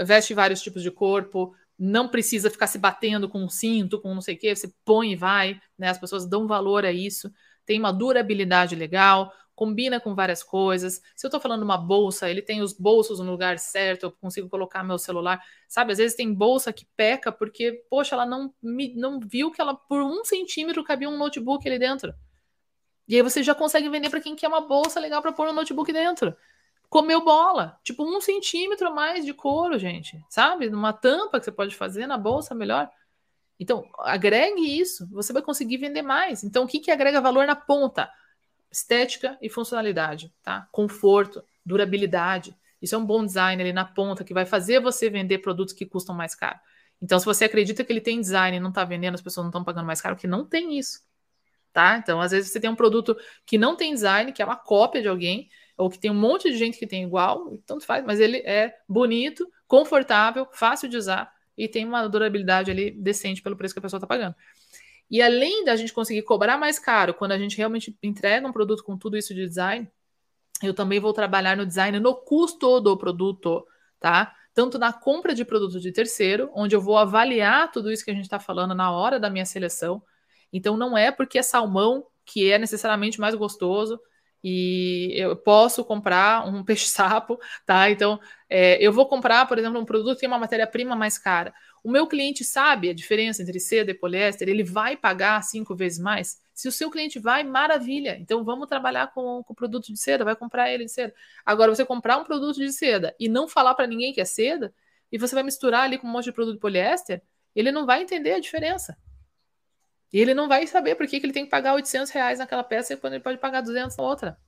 veste vários tipos de corpo, não precisa ficar se batendo com um cinto, com não sei o que, você põe e vai, né? As pessoas dão valor a isso, tem uma durabilidade legal, combina com várias coisas. Se eu estou falando uma bolsa, ele tem os bolsos no lugar certo, eu consigo colocar meu celular. Sabe, às vezes tem bolsa que peca porque, poxa, ela não, me, não viu que ela por um centímetro cabia um notebook ali dentro. E aí você já consegue vender para quem quer uma bolsa legal para pôr um notebook dentro. Comeu bola, tipo um centímetro a mais de couro, gente, sabe? Numa tampa que você pode fazer na bolsa melhor. Então, agregue isso, você vai conseguir vender mais. Então, o que, que agrega valor na ponta? Estética e funcionalidade, tá? Conforto, durabilidade. Isso é um bom design ali na ponta que vai fazer você vender produtos que custam mais caro. Então, se você acredita que ele tem design e não está vendendo, as pessoas não estão pagando mais caro, que não tem isso. Tá? Então, às vezes você tem um produto que não tem design, que é uma cópia de alguém, ou que tem um monte de gente que tem igual, tanto faz, mas ele é bonito, confortável, fácil de usar e tem uma durabilidade ali decente pelo preço que a pessoa está pagando. E além da gente conseguir cobrar mais caro quando a gente realmente entrega um produto com tudo isso de design, eu também vou trabalhar no design no custo do produto, tá? Tanto na compra de produto de terceiro, onde eu vou avaliar tudo isso que a gente está falando na hora da minha seleção. Então não é porque é salmão que é necessariamente mais gostoso, e eu posso comprar um peixe-sapo, tá? Então, é, eu vou comprar, por exemplo, um produto que tem uma matéria-prima mais cara. O meu cliente sabe a diferença entre seda e poliéster, ele vai pagar cinco vezes mais? Se o seu cliente vai, maravilha. Então, vamos trabalhar com, com produto de seda, vai comprar ele de seda. Agora, você comprar um produto de seda e não falar para ninguém que é seda, e você vai misturar ali com um monte de produto de poliéster, ele não vai entender a diferença. E ele não vai saber por que, que ele tem que pagar 800 reais naquela peça quando ele pode pagar 200 na outra.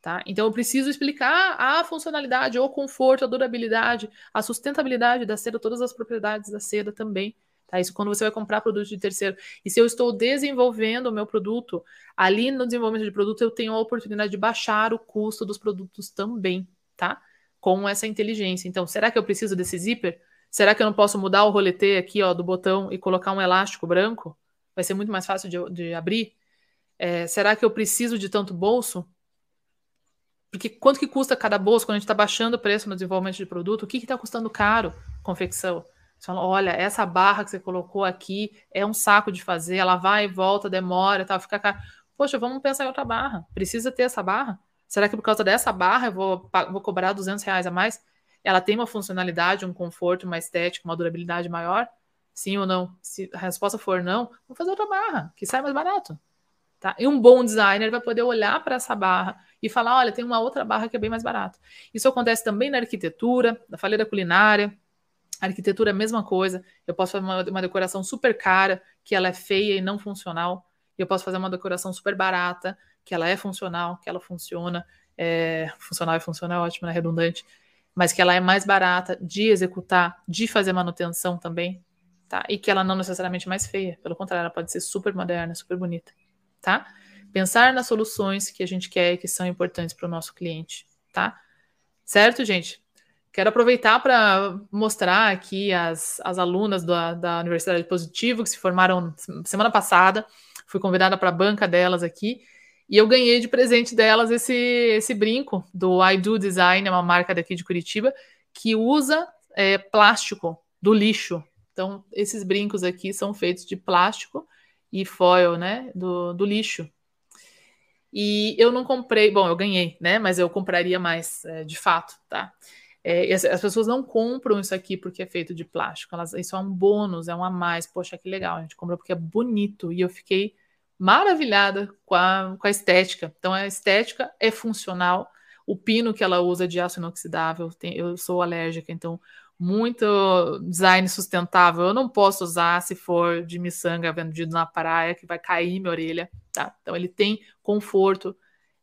Tá? Então eu preciso explicar a funcionalidade, o conforto, a durabilidade, a sustentabilidade da seda, todas as propriedades da seda também. Tá? Isso quando você vai comprar produto de terceiro. E se eu estou desenvolvendo o meu produto, ali no desenvolvimento de produto eu tenho a oportunidade de baixar o custo dos produtos também, tá? Com essa inteligência. Então, será que eu preciso desse zíper? Será que eu não posso mudar o roletê aqui, ó, do botão e colocar um elástico branco? Vai ser muito mais fácil de, de abrir. É, será que eu preciso de tanto bolso? Porque quanto que custa cada bolso quando a gente está baixando o preço no desenvolvimento de produto? O que está custando caro confecção? Você fala, olha, essa barra que você colocou aqui é um saco de fazer, ela vai e volta, demora, tal, fica caro. Poxa, vamos pensar em outra barra. Precisa ter essa barra? Será que por causa dessa barra eu vou, vou cobrar 200 reais a mais? Ela tem uma funcionalidade, um conforto, uma estética, uma durabilidade maior? Sim ou não? Se a resposta for não, vamos fazer outra barra, que sai mais barato. Tá? E um bom designer vai poder olhar para essa barra e falar: olha, tem uma outra barra que é bem mais barata. Isso acontece também na arquitetura, na falha culinária. A arquitetura é a mesma coisa. Eu posso fazer uma, uma decoração super cara, que ela é feia e não funcional. Eu posso fazer uma decoração super barata, que ela é funcional, que ela funciona. É, funcional e funcional, ótimo, né? redundante. Mas que ela é mais barata de executar, de fazer manutenção também tá? E que ela não necessariamente é mais feia, pelo contrário, ela pode ser super moderna, super bonita, tá? Pensar nas soluções que a gente quer e que são importantes para o nosso cliente, tá? Certo, gente? Quero aproveitar para mostrar aqui as, as alunas da, da Universidade Positivo que se formaram semana passada. Fui convidada para a banca delas aqui e eu ganhei de presente delas esse, esse brinco do I Do Design, é uma marca daqui de Curitiba, que usa é, plástico do lixo então, esses brincos aqui são feitos de plástico e foil, né, do, do lixo. E eu não comprei, bom, eu ganhei, né, mas eu compraria mais, é, de fato, tá? É, as, as, pessoas não compram isso aqui porque é feito de plástico, elas, isso é um bônus, é um a mais. Poxa, que legal, a gente compra porque é bonito. E eu fiquei maravilhada com a, com a estética. Então, a estética é funcional. O pino que ela usa de aço inoxidável, tem, eu sou alérgica, então muito design sustentável. Eu não posso usar se for de miçanga vendido na praia, que vai cair minha orelha, tá? Então ele tem conforto,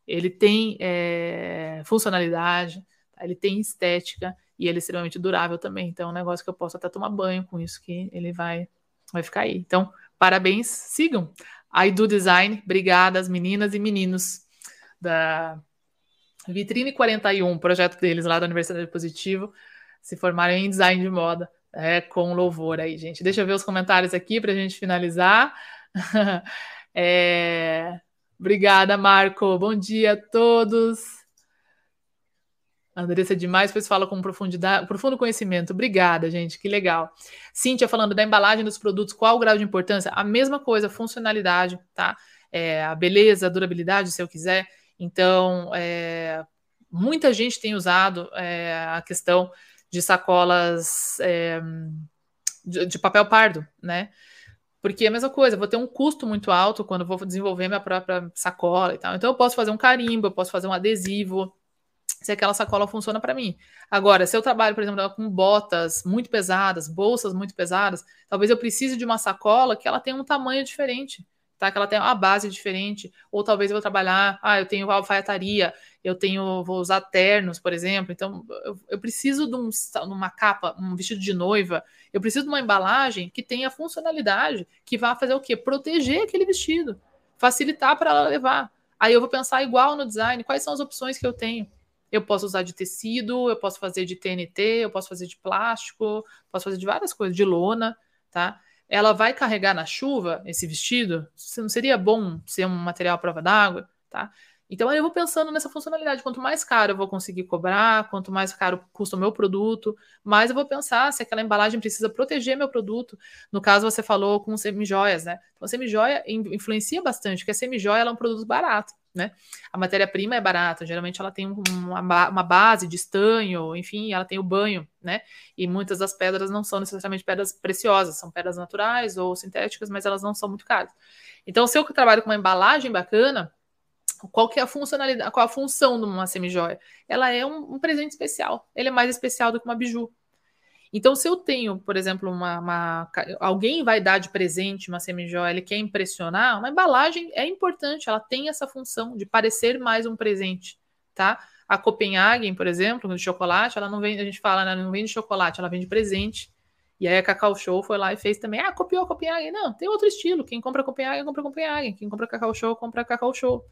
ele tem é, funcionalidade, tá? ele tem estética e ele é extremamente durável também. Então é um negócio que eu posso até tomar banho com isso que ele vai, vai ficar aí. Então, parabéns, sigam. I do Design, obrigada às meninas e meninos da Vitrine 41, projeto deles lá da Universidade Positivo se formaram em design de moda, é, com louvor aí, gente. Deixa eu ver os comentários aqui para a gente finalizar. é... Obrigada, Marco. Bom dia a todos. Andressa demais, pois fala com profundidade, profundo conhecimento. Obrigada, gente, que legal. Cíntia falando da embalagem dos produtos, qual o grau de importância? A mesma coisa, funcionalidade, tá? É, a beleza, a durabilidade, se eu quiser. Então, é, muita gente tem usado é, a questão de sacolas é, de, de, papel pardo, né? Porque é a mesma coisa, vou ter um custo muito alto quando vou desenvolver minha própria sacola e tal. Então, eu posso fazer um carimbo, eu posso fazer um adesivo, se aquela sacola funciona para mim. Agora, se eu trabalho, por exemplo, com botas muito pesadas, bolsas muito pesadas, talvez eu precise de uma sacola que ela tenha um tamanho diferente, tá? Que ela tenha uma base diferente, ou talvez eu vou trabalhar, ah, eu tenho alfaiataria, eu tenho, vou usar ternos, por exemplo, então eu, eu preciso de, um, uma capa, um vestido de noiva, eu preciso de uma embalagem que tenha funcionalidade, que vá fazer o quê? Proteger aquele vestido, facilitar para ela levar. Aí eu vou pensar igual no design, quais são as opções que eu tenho? Eu posso usar de tecido, eu posso fazer de TNT, eu posso fazer de plástico, posso fazer de várias coisas, de lona, tá? Ela vai carregar na chuva esse vestido? Não seria bom ser um material à prova d'água, tá? Então eu vou pensando nessa funcionalidade. Quanto mais caro eu vou conseguir cobrar, quanto mais caro custa o meu produto, mais eu vou pensar se aquela embalagem precisa proteger meu produto. No caso, você falou com semijoias, né? Então, semijoia influencia bastante, porque a semijoia é um produto barato. Né? A matéria-prima é barata, geralmente ela tem uma, uma, base de estanho, enfim, ela tem o banho, né? E muitas das pedras não são necessariamente pedras preciosas, são pedras naturais ou sintéticas, mas elas não são muito caras. Então, se eu trabalho com uma embalagem bacana, qual que é a funcionalidade, qual a função de uma semijoia? Ela é um, um, presente especial. Ele é mais especial do que uma biju. Então, se eu tenho, por exemplo, uma, uma alguém vai dar de presente uma semijoia, ele quer impressionar, uma embalagem é importante, ela tem essa função de parecer mais um presente, tá? A Copenhagen, por exemplo, de chocolate, ela não vende, a gente fala, né, não vende chocolate, ela vende presente. E aí a Cacau Show foi lá e fez também, ah, copiou a Copenhagen. Não, tem outro estilo. Quem compra Copenhagen, compra Copenhagen. Quem compra Cacau Show, compra Cacau Show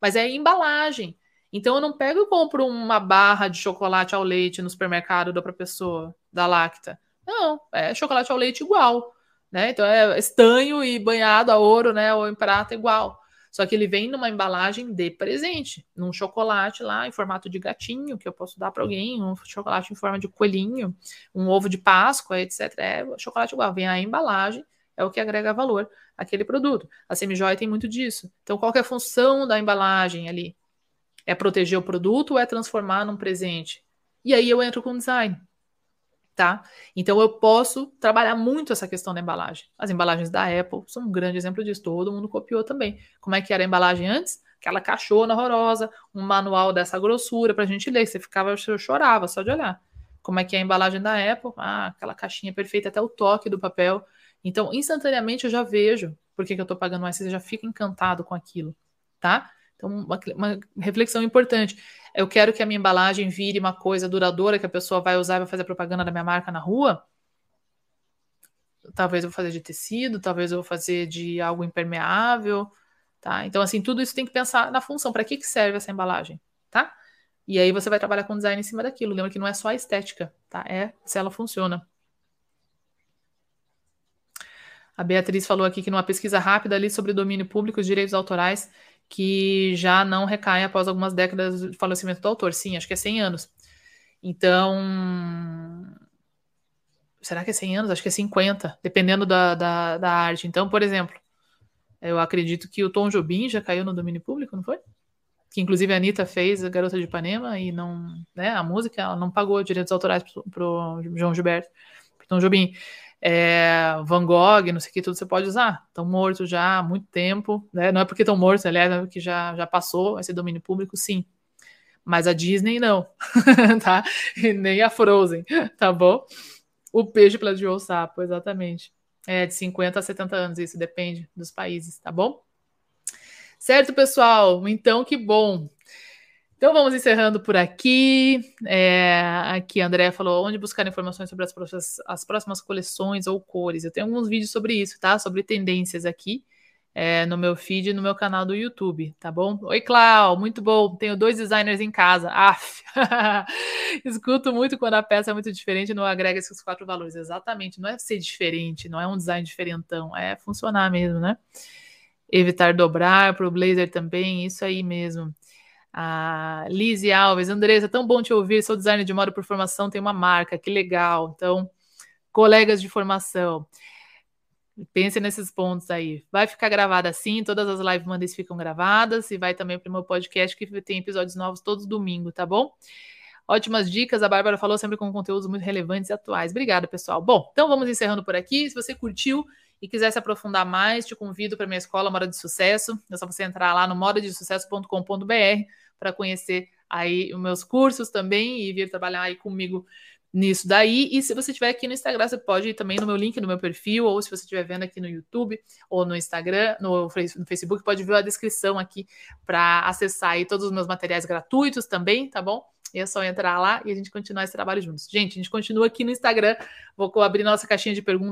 mas é embalagem. Então eu não pego e compro uma barra de chocolate ao leite no supermercado dou para pessoa da Lacta. Não, é chocolate ao leite igual, né? Então é estanho e banhado a ouro, né, ou em prata igual. Só que ele vem numa embalagem de presente, num chocolate lá em formato de gatinho que eu posso dar para alguém, um chocolate em forma de coelhinho, um ovo de Páscoa, etc. É chocolate igual, vem a embalagem, é o que agrega valor aquele produto. A semijoia tem muito disso. Então, qual é a função da embalagem ali? É proteger o produto ou é transformar num presente? E aí eu entro com design. Tá? Então eu posso trabalhar muito essa questão da embalagem. As embalagens da Apple são um grande exemplo disso. Todo mundo copiou também. Como é que era a embalagem antes? Aquela caixona horrorosa, um manual dessa grossura para a gente ler. Você ficava, eu chorava só de olhar. Como é que é a embalagem da Apple? Ah, aquela caixinha perfeita, até o toque do papel. Então, instantaneamente eu já vejo por que, que eu estou pagando mais, você já fica encantado com aquilo, tá? Então, uma, uma, reflexão importante. Eu quero que a minha embalagem vire uma coisa duradoura que a pessoa vai usar e vai fazer propaganda da minha marca na rua. Talvez eu vou fazer de tecido, talvez eu vou fazer de algo impermeável, tá? Então, assim, tudo isso tem que pensar na função. Para que, que serve essa embalagem, tá? E aí você vai trabalhar com design em cima daquilo. Lembra que não é só a estética, tá? É se ela funciona. A Beatriz falou aqui que numa pesquisa rápida ali sobre domínio público, os direitos autorais, que já não recaem após algumas décadas de falecimento do autor. Sim, acho que é 100 anos. Então, será que é 100 anos? Acho que é 50, dependendo da, da, da arte. Então, por exemplo, eu acredito que o Tom Jobim já caiu no domínio público, não foi? Que inclusive a Anitta fez a Garota de Ipanema e não, né, a música, ela não pagou direitos autorais para o João Gilberto, Tom Jobim é, Van Gogh, não sei o que, tudo você pode usar. Estão mortos já há muito tempo, né? Não é porque estão mortos, aliás, é porque já, já passou esse domínio público, sim. Mas a Disney não, tá? E nem a Frozen, tá bom? O peixe plagiou o sapo, exatamente. É de 50 a 70 anos, isso depende dos países, tá bom? Certo, pessoal? Então, que bom. Então vamos encerrando por aqui. É, aqui a Andrea falou onde buscar informações sobre as próximas, as próximas, coleções ou cores. Eu tenho alguns vídeos sobre isso, tá? Sobre tendências aqui é, no meu feed e no meu canal do YouTube, tá bom? Oi, Clau, muito bom. Tenho dois designers em casa. Aff. Escuto muito quando a peça é muito diferente, não agrega esses quatro valores. Exatamente, não é ser diferente, não é um design diferentão, é funcionar mesmo, né? Evitar dobrar para o blazer também, isso aí mesmo. A Lizzie Alves, Andressa, tão bom te ouvir. Sou designer de moda por formação, tenho uma marca, que legal. Então, colegas de formação. Pense nesses pontos aí. Vai ficar gravada assim, todas as live Mondays ficam gravadas e vai também para o meu podcast que tem episódios novos todos domingo, tá bom? Ótimas dicas, a Bárbara falou sempre com conteúdos muito relevantes e atuais. Obrigada, pessoal. Bom, então vamos encerrando por aqui. Se você curtiu e quiser se aprofundar mais, te convido para minha escola Moda de Sucesso. É só você entrar lá no modadesucesso.com.br para conhecer aí os meus cursos também e vir trabalhar aí comigo nisso daí. E se você estiver aqui no Instagram, você pode ir também no meu link, no meu perfil, ou se você estiver vendo aqui no YouTube ou no Instagram, no, Facebook, pode ver a descrição aqui para acessar aí todos os meus materiais gratuitos também, tá bom? E é só entrar lá e a gente continuar esse trabalho juntos. Gente, a gente continua aqui no Instagram. Vou abrir nossa caixinha de perguntas